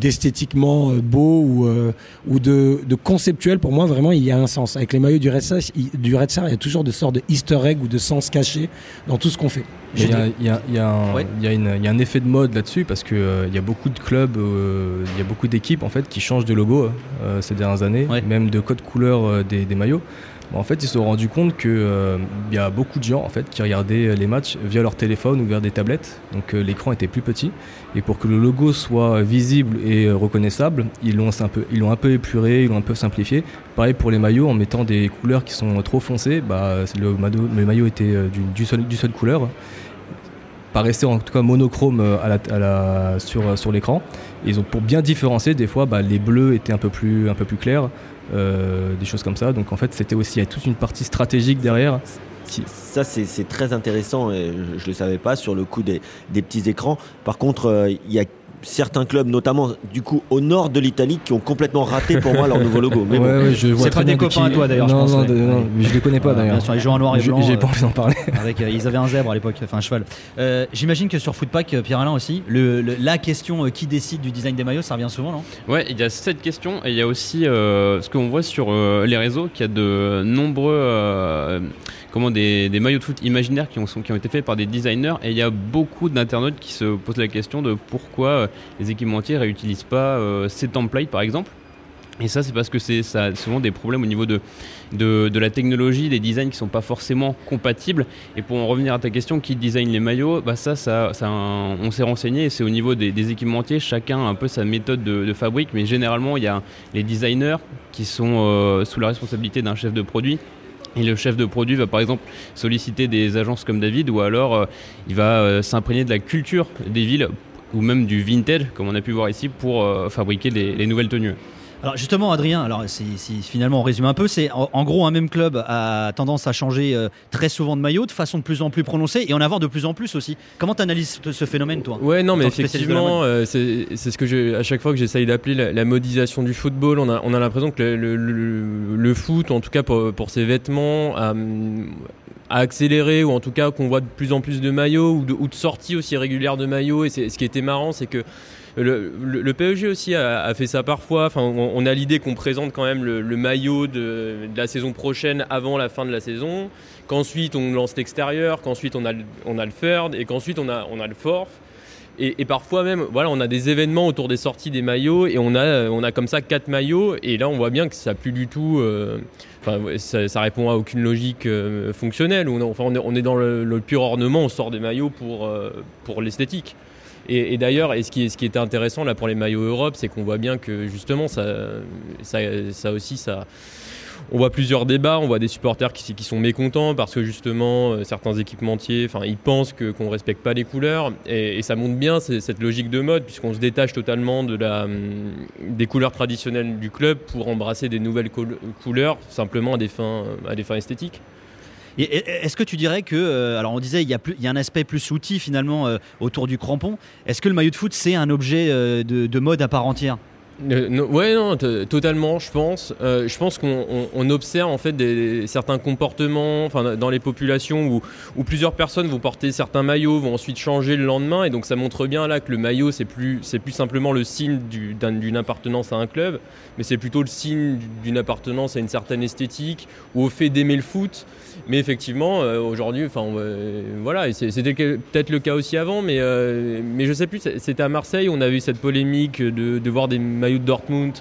[SPEAKER 3] d'esthétiquement euh, beau ou, euh, ou de, de conceptuel, pour moi, vraiment, il y a un sens. Avec les maillots du Red Star, il, du Red Star, il y a toujours de sortes de easter egg ou de sens caché dans tout ce qu'on fait.
[SPEAKER 6] Il y, a- il y a- il y a un-
[SPEAKER 5] Ouais.
[SPEAKER 6] il y a une- il y a un effet de mode là-dessus parce que euh, il y a beaucoup de clubs, euh, il y a beaucoup d'équipes en fait qui changent de logo euh, ces dernières années,
[SPEAKER 5] Ouais.
[SPEAKER 6] même de code couleur euh, des, des maillots. Bon, en fait, ils se sont rendus compte que euh, y a beaucoup de gens qui regardaient les matchs via leur téléphone ou via des tablettes, donc euh, l'écran était plus petit. Et pour que le logo soit visible et euh, reconnaissable, ils l'ont un peu, ils épuré, ils l'ont un peu simplifié. Pareil pour les maillots, en mettant des couleurs qui sont trop foncées, bah, le, maillot, était euh, du seul, du seul couleur paraissait en tout cas monochrome euh, sur, euh, l'écran. Ils ont pour bien différencier, des fois bah, les bleus étaient un peu plus, clairs, euh, des choses comme ça. Donc en fait c'était aussi il y a toute une partie stratégique derrière.
[SPEAKER 2] Ça, c'est c'est très intéressant et je ne le savais pas sur le coup des, des petits écrans. Par contre, euh, il y a certains clubs, notamment du coup au nord de l'Italie, qui ont complètement raté pour moi leur nouveau logo. Mais
[SPEAKER 6] Ouais,
[SPEAKER 2] bon.
[SPEAKER 6] ouais, je vois
[SPEAKER 5] C'est
[SPEAKER 6] très
[SPEAKER 5] pas des
[SPEAKER 6] de
[SPEAKER 5] copains
[SPEAKER 6] qui-
[SPEAKER 5] à toi, d'ailleurs, je
[SPEAKER 6] Non,
[SPEAKER 5] pense, ouais.
[SPEAKER 6] je les connais pas
[SPEAKER 5] Euh,
[SPEAKER 6] d'ailleurs.
[SPEAKER 5] bien sûr, ils jouent en noir et blanc,
[SPEAKER 6] J'ai
[SPEAKER 5] euh,
[SPEAKER 6] pas envie d'en parler. <laughs>
[SPEAKER 5] Avec, euh, ils avaient un zèbre à l'époque, enfin un cheval. Euh, J'imagine que sur Footpack, euh, Pierre-Alain aussi, le, le- la question euh, qui décide du design des maillots, ça revient souvent, non?
[SPEAKER 4] Ouais, il y a cette question et il y a aussi euh, ce qu'on voit sur euh, les réseaux, qu'il y a de nombreux euh, comment des, maillots de foot imaginaires qui ont, été faits par des designers et il y a beaucoup d'internautes qui se posent la question de pourquoi euh, les équipementiers réutilisent pas euh, ces templates par exemple. Et ça, c'est parce que ça a souvent des problèmes au niveau de, la technologie, des designs qui sont pas forcément compatibles. Et pour en revenir à ta question, qui design les maillots Bah ça, ça, on s'est renseigné. C'est au niveau des, équipementiers, chacun a un peu sa méthode de, de fabrique, mais généralement, il y a les designers qui sont euh, sous la responsabilité d'un chef de produit. Et le chef de produit va par exemple solliciter des agences comme David, ou alors euh, il va euh, s'imprégner de la culture des villes ou même du vintage, comme on a pu voir ici, pour euh, fabriquer les, les nouvelles tenues.
[SPEAKER 5] Alors justement, Adrien, alors si, si finalement on résume un peu, c'est en, en gros un même club a tendance à changer euh, très souvent de maillot, de façon de plus en plus prononcée, et en avoir de plus en plus aussi. Comment tu analyses ce phénomène, toi?
[SPEAKER 7] Ouais, non, mais effectivement, euh, c'est c'est ce que je, à chaque fois que j'essaye d'appeler la, la modisation du football, on a, on a l'impression que le, le- le- le foot, en tout cas pour, pour ses vêtements, a, hum, a accéléré, ou en tout cas qu'on voit de plus en plus de maillots, ou de, sorties aussi régulières de maillots. Et ce qui était marrant, c'est que le, le- le PSG aussi a, fait ça parfois. Enfin, on, a l'idée qu'on présente quand même le, maillot de, la saison prochaine avant la fin de la saison, qu'ensuite on lance l'extérieur, qu'ensuite on a, on a le third et qu'ensuite on a, on a le fourth. Et, parfois même, voilà, on a des événements autour des sorties des maillots et on a, on a comme ça quatre maillots. Et là, on voit bien que ça plus du tout. euh, ça, répond à aucune logique euh, fonctionnelle. On, enfin, on, est, dans le, pur ornement, on sort des maillots pour, euh, pour l'esthétique. Et, d'ailleurs, et ce qui, ce qui était intéressant là pour les maillots Europe, c'est qu'on voit bien que justement, ça, ça, ça aussi, ça, on voit plusieurs débats, on voit des supporters qui, sont mécontents parce que justement euh, certains équipementiers, ils pensent qu'on respecte pas les couleurs et, ça montre bien cette logique de mode puisqu'on se détache totalement hum, des couleurs traditionnelles du club pour embrasser des nouvelles coul- couleurs simplement à des fins esthétiques.
[SPEAKER 5] Est-ce que tu dirais que, euh, alors on disait, il y, a un aspect plus outil finalement euh, autour du crampon. Est-ce que le maillot de foot c'est un objet de mode à part entière?
[SPEAKER 7] Euh, totalement, je pense. Euh, je pense qu'on on- on observe en fait certains comportements dans les populations où, plusieurs personnes vont porter certains maillots, vont ensuite changer le lendemain, et donc ça montre bien là que le maillot, c'est plus, plus simplement le signe du- d'un- d'une appartenance à un club, mais c'est plutôt le signe d'une appartenance à une certaine esthétique ou au fait d'aimer le foot. Mais effectivement, euh, aujourd'hui, enfin, va- voilà, c'était peut-être le cas aussi avant, mais, euh, mais je sais plus, c'était à Marseille, on a eu cette polémique de, de voir des maillots de Dortmund,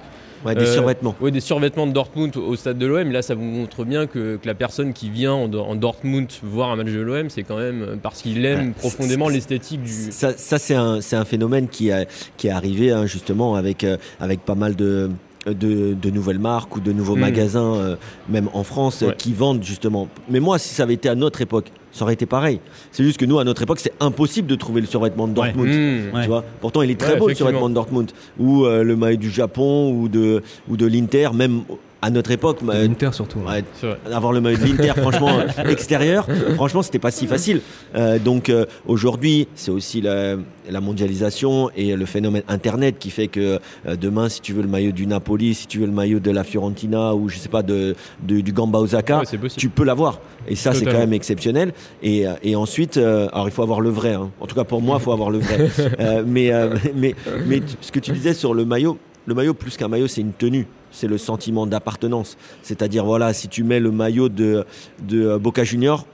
[SPEAKER 2] Ouais, des
[SPEAKER 7] Euh,
[SPEAKER 2] survêtements.
[SPEAKER 7] ouais, des survêtements de Dortmund au stade de l'OM. Là, ça vous montre bien que, que la personne qui vient en, en Dortmund voir un match de l'OM, c'est quand même parce qu'il aime
[SPEAKER 2] Ouais,
[SPEAKER 7] profondément l'esthétique du.
[SPEAKER 2] Ça, ça, c'est un, un phénomène qui, a, qui est arrivé hein, justement avec, euh, avec pas mal de, de, de nouvelles marques ou de nouveaux
[SPEAKER 7] Mm.
[SPEAKER 2] magasins, euh, même en France, euh,
[SPEAKER 7] Ouais.
[SPEAKER 2] qui vendent justement. Mais moi, si ça avait été à notre époque, ça aurait été pareil. C'est juste que nous, à notre époque, c'est impossible de trouver le survêtement de
[SPEAKER 5] Ouais.
[SPEAKER 2] Dortmund.
[SPEAKER 7] Mmh.
[SPEAKER 5] Ouais.
[SPEAKER 2] Tu vois Pourtant, il est très beau le survêtement de Dortmund ou euh, le maillot du Japon ou de ou de l'Inter, même à notre époque. bah,
[SPEAKER 6] L'Inter surtout.
[SPEAKER 2] ouais,
[SPEAKER 7] C'est vrai.
[SPEAKER 2] avoir le maillot de l'Inter, <laughs> franchement, euh, extérieur, franchement, c'était pas si facile. Euh, donc euh, aujourd'hui, c'est aussi la, la mondialisation et le phénomène Internet qui fait que euh, demain, si tu veux le maillot du Napoli, si tu veux le maillot de la Fiorentina ou je sais pas de, de- du Gamba Osaka,
[SPEAKER 7] Ouais,
[SPEAKER 2] tu peux l'avoir. Et ça, c'est quand même exceptionnel. Et, euh, et ensuite, euh, alors il faut avoir le vrai. hein. En tout cas, pour moi, il faut avoir le vrai. <laughs> Euh, mais, euh, mais, mais ce que tu disais sur le maillot, le maillot plus qu'un maillot, c'est une tenue. C'est le sentiment d'appartenance. C'est-à-dire, voilà, si tu mets le maillot de, de euh, Boca Junior,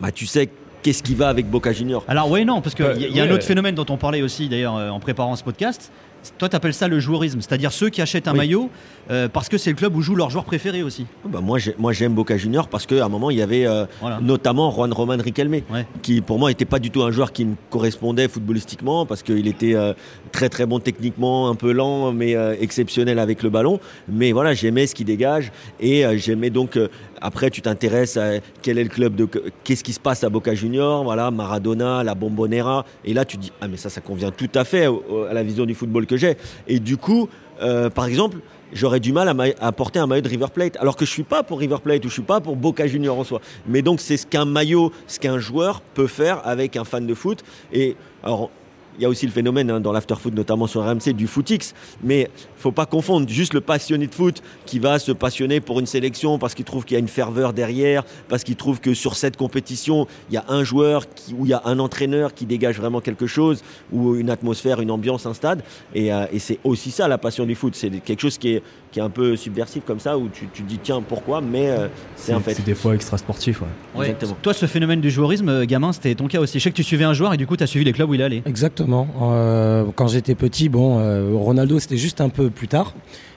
[SPEAKER 2] bah, tu sais qu'est-ce qui va avec Boca Junior.
[SPEAKER 5] Alors ouais non parce qu'il
[SPEAKER 7] Euh,
[SPEAKER 5] y, a- un
[SPEAKER 7] ouais.
[SPEAKER 5] autre phénomène dont on parlait aussi d'ailleurs euh, en préparant ce podcast. Toi t'appelles ça le joueurisme, c'est-à-dire ceux qui achètent un
[SPEAKER 2] Oui.
[SPEAKER 5] maillot euh, parce que c'est le club où joue leur joueur préféré aussi.
[SPEAKER 2] Bah, moi, j'ai- moi, j'aime Boca Junior parce qu'à un moment, il y avait euh,
[SPEAKER 5] Voilà.
[SPEAKER 2] notamment Juan Roman Riquelme,
[SPEAKER 5] Ouais.
[SPEAKER 2] qui pour moi n'était pas du tout un joueur qui me correspondait footballistiquement parce qu'il était euh, très très bon techniquement, un peu lent, mais exceptionnel avec le ballon. Mais voilà, j'aimais ce qu'il dégage et j'aimais donc. Après, tu t'intéresses à quel est le club de, qu'est-ce qui se passe à Boca Junior, Maradona, la Bombonera, et là tu dis ah mais ça, ça convient tout à fait à la vision du football que j'ai. Et du coup, euh, par exemple, j'aurais du mal à, porter un maillot de River Plate, alors que je suis pas pour River Plate ou je suis pas pour Boca Junior en soi. Mais donc c'est ce qu'un maillot, ce qu'un joueur peut faire avec un fan de foot. Et alors. Il y a aussi le phénomène hein, dans l'afterfoot, notamment sur RMC, du footix. Mais faut pas confondre juste le passionné de foot qui va se passionner pour une sélection parce qu'il trouve qu'il y a une ferveur derrière, parce qu'il trouve que sur cette compétition, il y a un joueur qui, ou il y a un entraîneur qui dégage vraiment quelque chose, ou une atmosphère, une ambiance, un stade. Et, euh, et c'est aussi ça la passion du foot. C'est quelque chose qui est, qui est un peu subversif comme ça, où tu, tu te dis tiens, pourquoi? Mais euh, c'est un fait.
[SPEAKER 6] C'est des fois extra sportif. Ouais.
[SPEAKER 5] Ouais.
[SPEAKER 2] Exactement.
[SPEAKER 5] Toi ce phénomène du joueurisme euh, gamin c'était ton cas aussi. Je sais que tu suivais un joueur et du coup tu as suivi les clubs où il allait.
[SPEAKER 3] Exactement. Euh, quand j'étais petit, bon, euh, Ronaldo c'était juste un peu plus tard.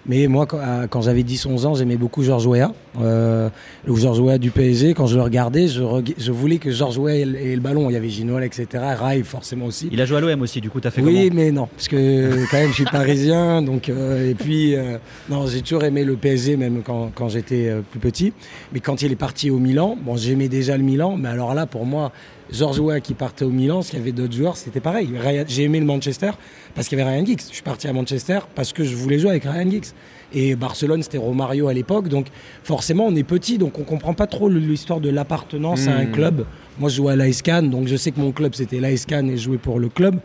[SPEAKER 3] Mais moi, quand, quand j'avais 10-11 ans, j'aimais beaucoup Georges Weah. Euh, le Georges Weah du PSG, quand je le regardais, je, reg- je voulais que Georges Weah ait le- ait le ballon. Il y avait Ginola, etc. Rai, forcément aussi.
[SPEAKER 5] Il a joué à l'OM aussi, du coup, t'as fait
[SPEAKER 3] Oui, mais non, parce que quand même, je suis parisien, donc euh, et puis euh, non, j'ai toujours aimé le PSG, même quand, quand j'étais euh, plus petit. Mais quand il est parti au Milan, bon, j'aimais déjà le Milan, mais alors là, pour moi, Weah qui partait au Milan, s'il y avait d'autres joueurs, c'était pareil. J'ai aimé le Manchester parce qu'il y avait Ryan Giggs. Je suis parti à Manchester parce que je voulais jouer avec Ryan Giggs. Et Barcelone, c'était Romario à l'époque, donc forcément, on est petit, donc on comprend pas trop l'histoire de l'appartenance à un
[SPEAKER 7] Hmm.
[SPEAKER 3] club. Moi, je jouais à l'ASCAN, donc je sais que mon club, c'était l'ASCAN et je jouais pour le club,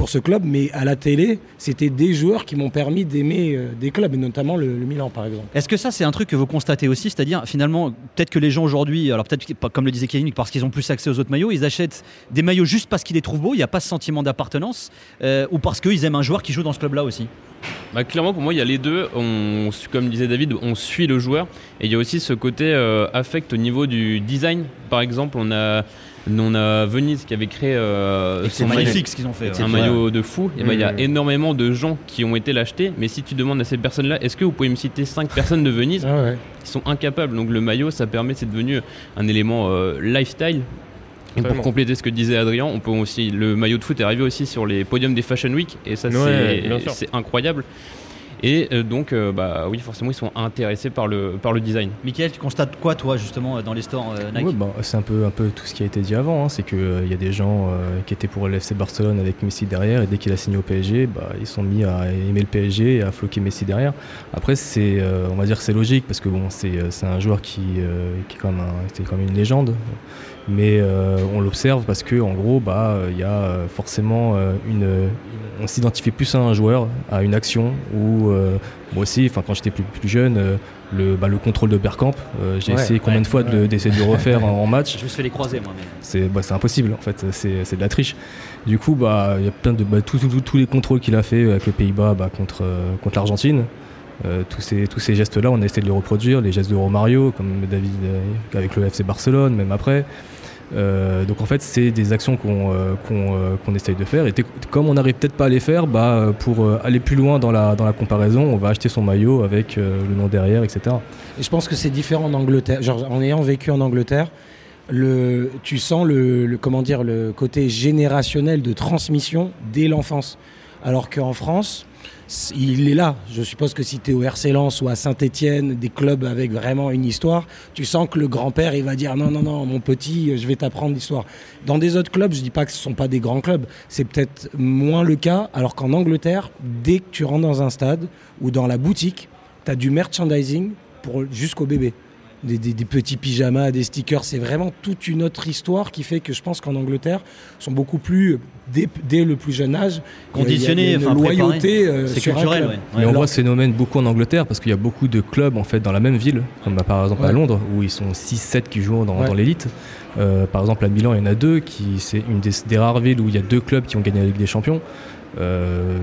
[SPEAKER 3] pour ce club. Mais à la télé, c'était des joueurs qui m'ont permis d'aimer euh, des clubs, et notamment le, le Milan, par exemple.
[SPEAKER 5] Est-ce que ça, c'est un truc que vous constatez aussi C'est-à-dire, finalement, peut-être que les gens aujourd'hui, alors peut-être, comme le disait Kevin, parce qu'ils ont plus accès aux autres maillots, ils achètent des maillots juste parce qu'ils les trouvent beaux, il n'y a pas ce sentiment d'appartenance, euh, ou parce qu'ils aiment un joueur qui joue dans ce club-là aussi?
[SPEAKER 4] Bah, clairement, pour moi, il y a les deux. On, comme disait David, on suit le joueur. Et il y a aussi ce côté euh, affect au niveau du design. Par exemple, on a On a Venise qui avait créé euh,
[SPEAKER 5] C'est
[SPEAKER 4] son maillot-
[SPEAKER 5] magnifique ce qu'ils ont fait. ouais.
[SPEAKER 4] un maillot de fou. Et ben, il y a
[SPEAKER 7] Mhm.
[SPEAKER 4] énormément de gens qui ont été l'acheter. Mais si tu demandes à ces personnes-là, est-ce que vous pouvez me citer 5 personnes de Venise
[SPEAKER 3] Ah ouais.
[SPEAKER 4] Ils sont incapables? Donc le maillot, ça permet, c'est devenu un élément euh, lifestyle. Et pour compléter ce que disait Adrien, on peut aussi le maillot de foot est arrivé aussi sur les podiums des Fashion Week et ça
[SPEAKER 7] Ouais,
[SPEAKER 4] c'est incroyable. Et euh, donc euh, bah oui forcément ils sont intéressés par le par le design.
[SPEAKER 5] Michael, tu constates quoi toi justement dans les stores euh, Nike
[SPEAKER 6] Ouais, bah, c'est un peu, un peu tout ce qui a été dit avant. hein. C'est qu'il y a des gens euh, qui étaient pour le FC Barcelone avec Messi derrière, et dès qu'il a signé au PSG, bah, ils sont mis à aimer le PSG et à floquer Messi derrière. Après, c'est, euh, on va dire que c'est logique parce que bon, c'est, euh, c'est un joueur qui, euh, qui est quand même, un- quand même une légende. Mais euh, on l'observe parce que en gros, bah, il y a euh, forcément euh, une, on s'identifie plus à un joueur, à une action. Ou euh, moi aussi, enfin quand j'étais plus, plus jeune, euh, le, bah, le contrôle de Bergkamp, euh, j'ai
[SPEAKER 3] Ouais,
[SPEAKER 6] essayé combien
[SPEAKER 5] ouais,
[SPEAKER 6] de fois
[SPEAKER 3] ouais.
[SPEAKER 6] d'essayer de le refaire en, en <laughs> match.
[SPEAKER 5] Je me suis fait les croiser moi. Mais...
[SPEAKER 6] C'est bah, c'est impossible en fait, c'est de la triche. Du coup, bah, il y a plein de bah, tous- les contrôles qu'il a fait avec les Pays-Bas contre, contre l'Argentine. tous ces, tous ces gestes-là, on a essayé de les reproduire, les gestes de Romario, comme David avec le FC Barcelone, même après. Euh, donc en fait, c'est des actions qu'on euh, euh, essaye de faire. Et comme on n'arrive peut-être pas à les faire, bah, pour aller plus loin dans la, comparaison, on va acheter son maillot avec le nom derrière, etc.
[SPEAKER 3] Et je pense que c'est différent en Angleterre. En ayant vécu en Angleterre, le, tu sens le, le- côté générationnel de transmission dès l'enfance. Alors qu'en France, il est là. Je suppose que si tu es au RC Lens ou à Saint-Etienne, des clubs avec vraiment une histoire, tu sens que le grand-père, il va dire non, non, non, mon petit, je vais t'apprendre l'histoire. Dans des autres clubs, je dis pas que ce sont pas des grands clubs, c'est peut-être moins le cas, alors qu'en Angleterre, dès que tu rentres dans un stade ou dans la boutique, tu as du merchandising pour jusqu'au bébé. Des, des- des petits pyjamas, des stickers, c'est vraiment toute une autre histoire qui fait que je pense qu'en Angleterre, ils sont beaucoup plus, dès, dès le plus jeune âge,
[SPEAKER 5] Conditionnés, enfin,
[SPEAKER 3] loyauté euh,
[SPEAKER 5] C'est culturel, ouais.
[SPEAKER 6] Mais
[SPEAKER 5] Ouais.
[SPEAKER 6] on voit ce phénomène beaucoup en Angleterre parce qu'il y a beaucoup de clubs en fait dans la même ville, comme bah, par exemple à. Londres où ils sont 6-7 qui jouent dans,
[SPEAKER 3] Ouais.
[SPEAKER 6] dans l'élite. Euh, par exemple à Milan, il y en a deux qui c'est une des, des rares villes où il y a deux clubs qui ont gagné la Ligue des Champions. Euh,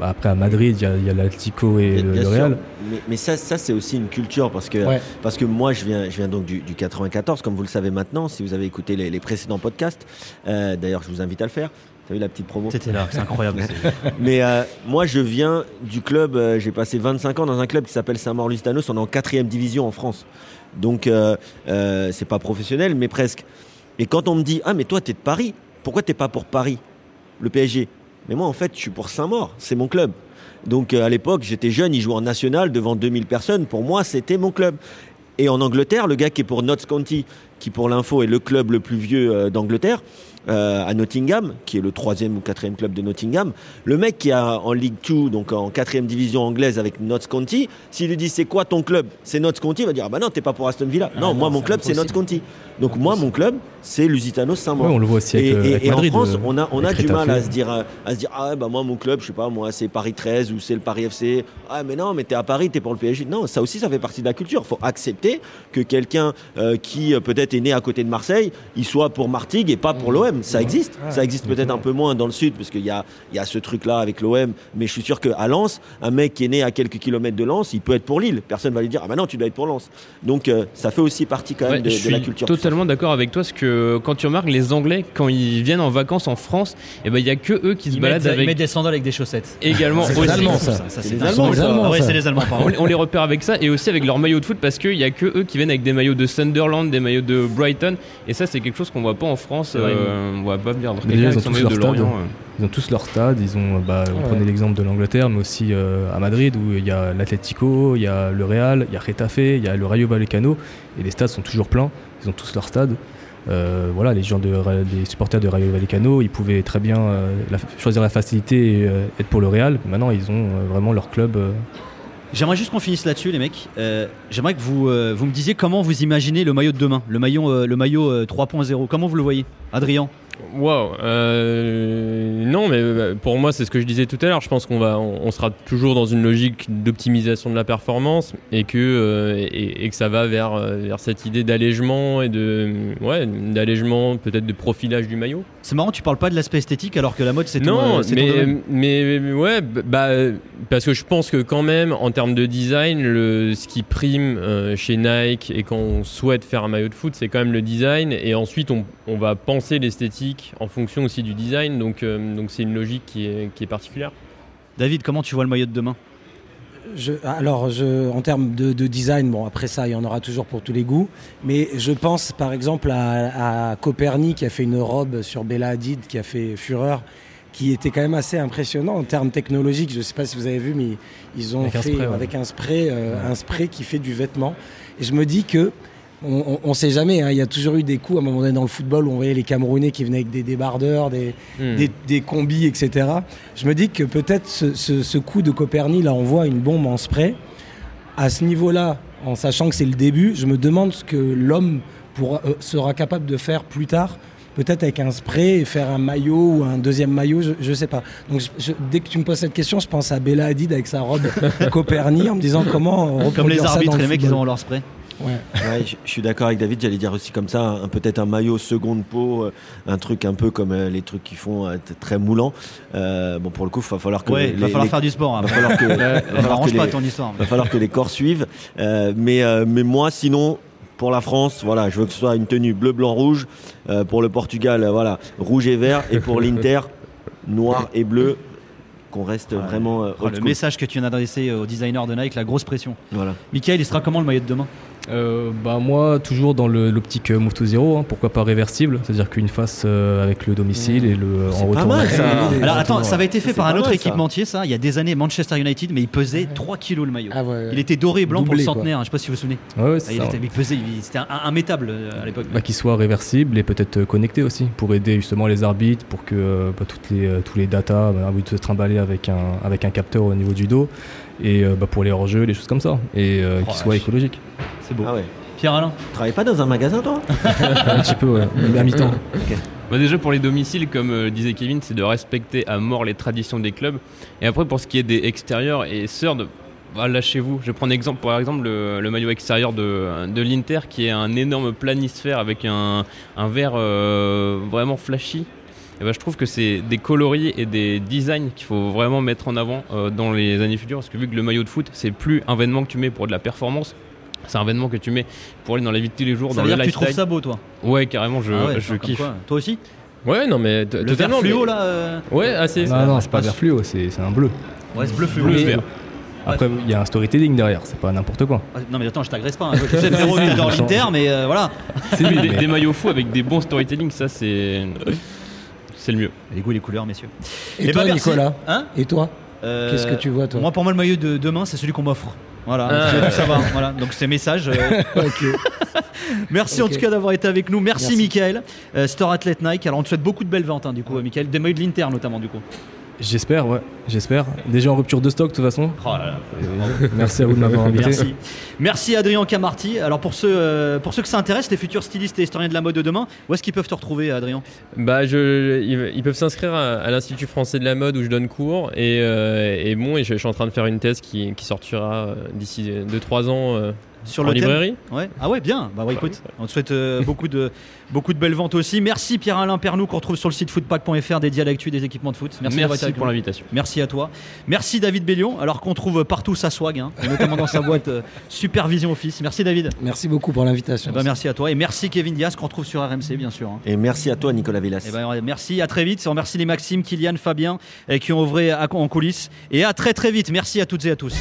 [SPEAKER 6] après à Madrid, il y a, a l'Atlético et
[SPEAKER 2] Bien-
[SPEAKER 6] le,
[SPEAKER 2] bien
[SPEAKER 6] le
[SPEAKER 2] sûr.
[SPEAKER 6] Real.
[SPEAKER 2] Mais, mais ça, ça c'est aussi une culture parce que,
[SPEAKER 3] Ouais.
[SPEAKER 2] parce que moi, je viens, je viens donc du, du 94, comme vous le savez maintenant, si vous avez écouté les, les précédents podcasts. Euh, D'ailleurs, je vous invite à le faire. Vous avez la petite promo?
[SPEAKER 5] C'était là, c'est incroyable. <laughs>
[SPEAKER 2] Mais euh, moi, je viens du club. euh, J'ai passé 25 ans dans un club qui s'appelle Saint-Maur-Lustanos. On est en quatrième division en France. Donc, euh, euh, c'est pas professionnel, mais presque. Et quand on me dit Ah, mais toi, t'es de Paris. Pourquoi t'es pas pour Paris, le PSG Mais moi, en fait, je suis pour Saint-Maur. C'est mon club. Donc, euh, à l'époque, j'étais jeune. Il jouait en national devant 2000 personnes. Pour moi, c'était mon club. Et en Angleterre, le gars qui est pour Notts County, qui pour l'info est le club le plus vieux euh, d'Angleterre, euh, à Nottingham, qui est le troisième ou quatrième club de Nottingham, le mec qui est en League 2, donc en quatrième division anglaise avec Notts County, s'il lui dit c'est quoi ton club? C'est Notts County, il va dire ah bah non t'es pas pour Aston Villa. non,
[SPEAKER 3] non,
[SPEAKER 2] moi mon club c'est Notts. County. Donc moi mon club c'est Lusitano Saint-Maur.
[SPEAKER 6] on le voit aussi avec,
[SPEAKER 2] Et,
[SPEAKER 6] euh,
[SPEAKER 2] et-
[SPEAKER 6] avec
[SPEAKER 2] et
[SPEAKER 6] Madrid.
[SPEAKER 2] en France,
[SPEAKER 6] euh,
[SPEAKER 2] on a, on a du mal à se dire, à se dire, ah bah moi mon club, je sais pas, moi c'est Paris 13 ou c'est le Paris FC. Ah mais non, mais t'es à Paris, t'es pour le PSG. Non, ça aussi, ça fait partie de la culture. Faut accepter que quelqu'un euh, qui peut-être est né à côté de Marseille, il soit pour Martigues et pas pour l'OM. Ça existe. Ça existe peut-être un peu moins dans le sud parce qu'il y a, il y a ce truc-là avec l'OM. Mais je suis sûr qu'à Lens, un mec qui est né à quelques kilomètres de Lens, il peut être pour Lille. Personne va lui dire, ah bah non, tu dois être pour Lens. Donc euh, ça fait aussi partie quand même
[SPEAKER 4] Ouais,
[SPEAKER 2] de,
[SPEAKER 4] je
[SPEAKER 2] de la
[SPEAKER 4] suis
[SPEAKER 2] culture.
[SPEAKER 4] totalement d'accord avec toi, parce que quand tu remarques les Anglais, quand ils viennent en vacances en France, eh ben il y a que eux qui se
[SPEAKER 5] Ils
[SPEAKER 4] baladent
[SPEAKER 5] mettent, ils
[SPEAKER 4] avec
[SPEAKER 5] mettent des sandales avec des chaussettes.
[SPEAKER 4] également <laughs>
[SPEAKER 3] C'est les Allemands, ça.
[SPEAKER 5] Ça,
[SPEAKER 2] C'est
[SPEAKER 5] c'est
[SPEAKER 2] les. Allemands,
[SPEAKER 5] c'est les Allemands, pardon.
[SPEAKER 4] on, les- on les repère avec ça et aussi avec leur maillot de foot parce qu'il y a que eux qui viennent avec des maillots de Sunderland, des maillots de Brighton et ça c'est quelque chose qu'on voit pas en France. euh, on va pas quelqu'un
[SPEAKER 6] ils
[SPEAKER 4] avec
[SPEAKER 6] ont tous leur stade.
[SPEAKER 4] Lorient. euh.
[SPEAKER 6] Ils ont tous leur stade, ils ont, bah, on
[SPEAKER 3] Ouais.
[SPEAKER 6] prenait l'exemple de l'Angleterre, mais aussi euh, à Madrid où il y a l'Atlético, il y a le Real, il y a Retafe, il y a le Rayo Vallecano, et les stades sont toujours pleins, ils ont tous leur stade. Euh, voilà, les gens de, supporters de Rayo Vallecano, ils pouvaient très bien euh, choisir la facilité et euh, être pour le Real. Maintenant, ils ont vraiment leur club.
[SPEAKER 5] J'aimerais juste qu'on finisse là-dessus, les mecs. J'aimerais que vous, vous me disiez comment vous imaginez le maillot de demain, le maillot, le maillot euh, 3.0. Comment vous le voyez, Adrien?
[SPEAKER 7] Waouh. euh, non, mais euh, pour moi, c'est ce que je disais tout à l'heure. Je pense qu'on va, on, sera toujours dans une logique d'optimisation de la performance et que euh, et, et que ça va vers vers cette idée d'allègement et de ouais d'allègement peut-être de profilage du maillot.
[SPEAKER 5] C'est marrant, tu parles pas de l'aspect esthétique alors que la mode c'est ton,
[SPEAKER 7] Non,
[SPEAKER 5] ton
[SPEAKER 7] mais,
[SPEAKER 5] domaine.
[SPEAKER 7] mais mais ouais, bah parce que je pense que quand même en termes de design, le, ce qui prime euh, chez Nike et quand on souhaite faire un maillot de foot, c'est quand même le design et ensuite on, on va penser l'esthétique en fonction aussi du design. Donc euh, donc c'est une logique qui est qui est particulière.
[SPEAKER 5] David, comment tu vois le maillot de demain?
[SPEAKER 3] Je- alors, je, en termes de, de design, bon, après ça, il y en aura toujours pour tous les goûts. Mais je pense, par exemple, à, à Copernic qui a fait une robe sur Bella Hadid qui a fait fureur, qui était quand même assez impressionnant en termes technologiques. Je ne sais pas si vous avez vu, mais ils ont
[SPEAKER 6] Avec un
[SPEAKER 3] fait
[SPEAKER 6] spray, ouais.
[SPEAKER 3] avec un spray, euh, un spray qui fait du vêtement. Et je me dis que on ne sait jamais. hein, il y a toujours eu des coups à un moment donné dans le football où on voyait les Camerounais qui venaient avec des débardeurs, des,
[SPEAKER 7] Hmm.
[SPEAKER 3] des, des combis, etc. Je me dis que peut-être ce, ce- ce coup de Copernic, là, on voit une bombe en spray. À ce niveau-là, en sachant que c'est le début, je me demande ce que l'homme euh, sera capable de faire plus tard. Peut-être avec un spray et faire un maillot ou un deuxième maillot, je ne sais pas. Donc je- je- dès que tu me poses cette question, je pense à Bella Hadid avec sa robe <laughs> Copernic en me disant comment
[SPEAKER 5] Comme les
[SPEAKER 3] ça dans
[SPEAKER 5] arbitres,
[SPEAKER 3] le
[SPEAKER 5] les mecs ils ont leur spray.
[SPEAKER 3] Ouais.
[SPEAKER 2] Ouais, je, je suis d'accord avec David, j'allais dire aussi comme ça, peut-être un maillot seconde peau, euh, un truc un peu comme euh, les trucs qui font euh, très moulant. Euh, bon, pour le coup, il va falloir que
[SPEAKER 5] Ouais,
[SPEAKER 2] les,
[SPEAKER 5] il va falloir
[SPEAKER 2] les-
[SPEAKER 5] faire du sport.
[SPEAKER 2] va
[SPEAKER 5] après.
[SPEAKER 2] falloir que, va falloir que <laughs>
[SPEAKER 5] m'arrange pas
[SPEAKER 2] les-
[SPEAKER 5] ton histoire.
[SPEAKER 2] va falloir que les corps suivent. Euh, mais, euh, mais moi, sinon, pour la France, voilà, je veux que ce soit une tenue bleu, blanc, rouge. Pour le Portugal, voilà, rouge et vert. Et pour l'Inter, noir et bleu. Qu'on reste vraiment euh,
[SPEAKER 5] Oh, le message que tu viens d'adresser au designer de Nike, la grosse pression.
[SPEAKER 2] Voilà.
[SPEAKER 5] Michael, il sera comment le maillot de demain?
[SPEAKER 6] Euh, bah moi toujours dans le- l'optique euh, Move to Zero, hein, pourquoi pas réversible, c'est-à-dire qu'une face euh, avec le domicile et le
[SPEAKER 2] C'est
[SPEAKER 6] en
[SPEAKER 2] pas
[SPEAKER 6] retour.
[SPEAKER 2] mal, ça.
[SPEAKER 5] Alors attends, ça avait été fait par
[SPEAKER 2] pas
[SPEAKER 5] un autre
[SPEAKER 2] mal,
[SPEAKER 5] équipementier, ça, il y a des années, Manchester United, mais il pesait 3 kilos le maillot.
[SPEAKER 3] Ah ouais.
[SPEAKER 5] Il était doré et blanc pour le centenaire, hein, je sais pas si vous vous souvenez.
[SPEAKER 6] Ouais, ouais,
[SPEAKER 5] Ah,
[SPEAKER 6] c'est
[SPEAKER 5] il,
[SPEAKER 6] ça,
[SPEAKER 5] était- il pesait, il- c'était immétable euh, à l'époque.
[SPEAKER 6] Bah, qu'il soit réversible et peut-être euh, connecté aussi pour aider justement les arbitres pour que euh, bah, toutes les euh, tous les datas bah, oui, de se trimballer avec un avec un capteur au niveau du dos et euh, bah, pour les hors-jeux les choses comme ça et euh,
[SPEAKER 5] Oh,
[SPEAKER 6] qu'il
[SPEAKER 5] la
[SPEAKER 6] soit
[SPEAKER 5] vache.
[SPEAKER 6] écologique
[SPEAKER 5] C'est beau.
[SPEAKER 2] Ah ouais.
[SPEAKER 5] Pierre Alain
[SPEAKER 2] Tu travailles pas dans un magasin, toi <laughs>
[SPEAKER 6] un petit peu ouais, à mi-temps
[SPEAKER 4] Bah déjà pour les domiciles, comme euh, disait Kevin, c'est de respecter à mort les traditions des clubs. Et après pour ce qui est des extérieurs et third, bah, lâchez-vous. Je prends un exemple, par exemple le, le maillot extérieur de, de l'Inter qui est un énorme planisphère avec un, un vert euh, vraiment flashy. Et bah, je trouve que c'est des coloris et des designs qu'il faut vraiment mettre en avant euh, dans les années futures parce que vu que le maillot de foot c'est plus un vêtement que tu mets pour de la performance, c'est un vêtement que tu mets pour aller dans la vie de tous les jours,
[SPEAKER 5] Ça
[SPEAKER 4] dans
[SPEAKER 5] veut
[SPEAKER 4] le
[SPEAKER 5] dire que tu trouves
[SPEAKER 4] lifestyle.
[SPEAKER 5] ça beau, toi
[SPEAKER 4] Ouais, carrément, je,
[SPEAKER 5] Ah ouais,
[SPEAKER 4] je
[SPEAKER 5] comme
[SPEAKER 4] kiffe.
[SPEAKER 5] quoi. Toi aussi
[SPEAKER 7] Ouais, non mais
[SPEAKER 5] Le vert
[SPEAKER 7] totalement.
[SPEAKER 5] fluo,
[SPEAKER 7] mais-
[SPEAKER 5] là euh,
[SPEAKER 7] Ouais, assez.
[SPEAKER 6] non non c'est pas
[SPEAKER 5] passe.
[SPEAKER 6] vert fluo c'est c'est un bleu
[SPEAKER 5] Ouais, c'est bleu fluo.
[SPEAKER 4] Bleu vert.
[SPEAKER 6] après il y a un storytelling derrière c'est pas n'importe quoi
[SPEAKER 5] Ah, Non mais attends, je t'agresse pas. hein. Je sais frérot <laughs> t'adores l'Inter, mais euh, voilà. <laughs>
[SPEAKER 4] C'est des, des maillots fous avec des bons storytelling, ça c'est <laughs> c'est le mieux.
[SPEAKER 5] Les goûts et les couleurs, messieurs.
[SPEAKER 3] Et
[SPEAKER 5] Eh
[SPEAKER 3] toi,
[SPEAKER 5] ben, merci.
[SPEAKER 3] Nicolas
[SPEAKER 5] Hein
[SPEAKER 3] Et toi
[SPEAKER 5] Euh,
[SPEAKER 3] Qu'est-ce que tu vois, toi
[SPEAKER 5] Moi, pour moi, le maillot de demain, c'est celui qu'on m'offre. Voilà,
[SPEAKER 7] Ah.
[SPEAKER 5] ça va. Voilà. Donc c'est message. euh. <laughs> Merci en tout cas d'avoir été avec nous. Merci,
[SPEAKER 3] Merci.
[SPEAKER 5] Michael. Euh, Store Athlete Nike. Alors on te souhaite beaucoup de belles ventes hein, du coup, euh, Michael. Des maillots de l'Inter notamment du coup.
[SPEAKER 6] J'espère ouais j'espère déjà en rupture de stock de toute façon
[SPEAKER 5] Oh là là.
[SPEAKER 6] Et merci à vous de m'avoir invité
[SPEAKER 5] Merci. Merci Adrien Camarty. Alors pour ceux, euh, pour ceux que ça intéresse, les futurs stylistes et historiens de la mode de demain, où est-ce qu'ils peuvent te retrouver Adrien?
[SPEAKER 7] Bah, je, ils, ils peuvent s'inscrire à, à l'Institut français de la mode où je donne cours. Et, euh, et bon, et je, je suis en train de faire une thèse qui, qui sortira euh, d'ici 2-3 ans euh,
[SPEAKER 5] Sur
[SPEAKER 7] en
[SPEAKER 5] le thème
[SPEAKER 7] librairie.
[SPEAKER 5] Ouais. Ah ouais, bien. Bah ouais, écoute, on te souhaite euh, beaucoup de beaucoup de belles ventes aussi. Merci Pierre-Alain Pernou qu'on retrouve sur le site footpack.fr dédié à l'actu des équipements de foot. Merci,
[SPEAKER 4] Merci pour l'invitation.
[SPEAKER 5] Merci à toi. Merci David Bellion, alors qu'on trouve partout sa swag, hein, notamment dans sa boîte euh, Supervision Office. Merci David.
[SPEAKER 3] Merci beaucoup pour l'invitation.
[SPEAKER 5] Eh ben, merci à toi et merci Kevin Diaz qu'on retrouve sur RMC bien sûr. hein.
[SPEAKER 2] Et merci à toi, Nicolas Villas.
[SPEAKER 5] Eh ben, merci, à très vite. On remercie les Maxime, Kylian, Fabien qui ont œuvré à- en coulisses. Et à très très vite. Merci à toutes et à tous.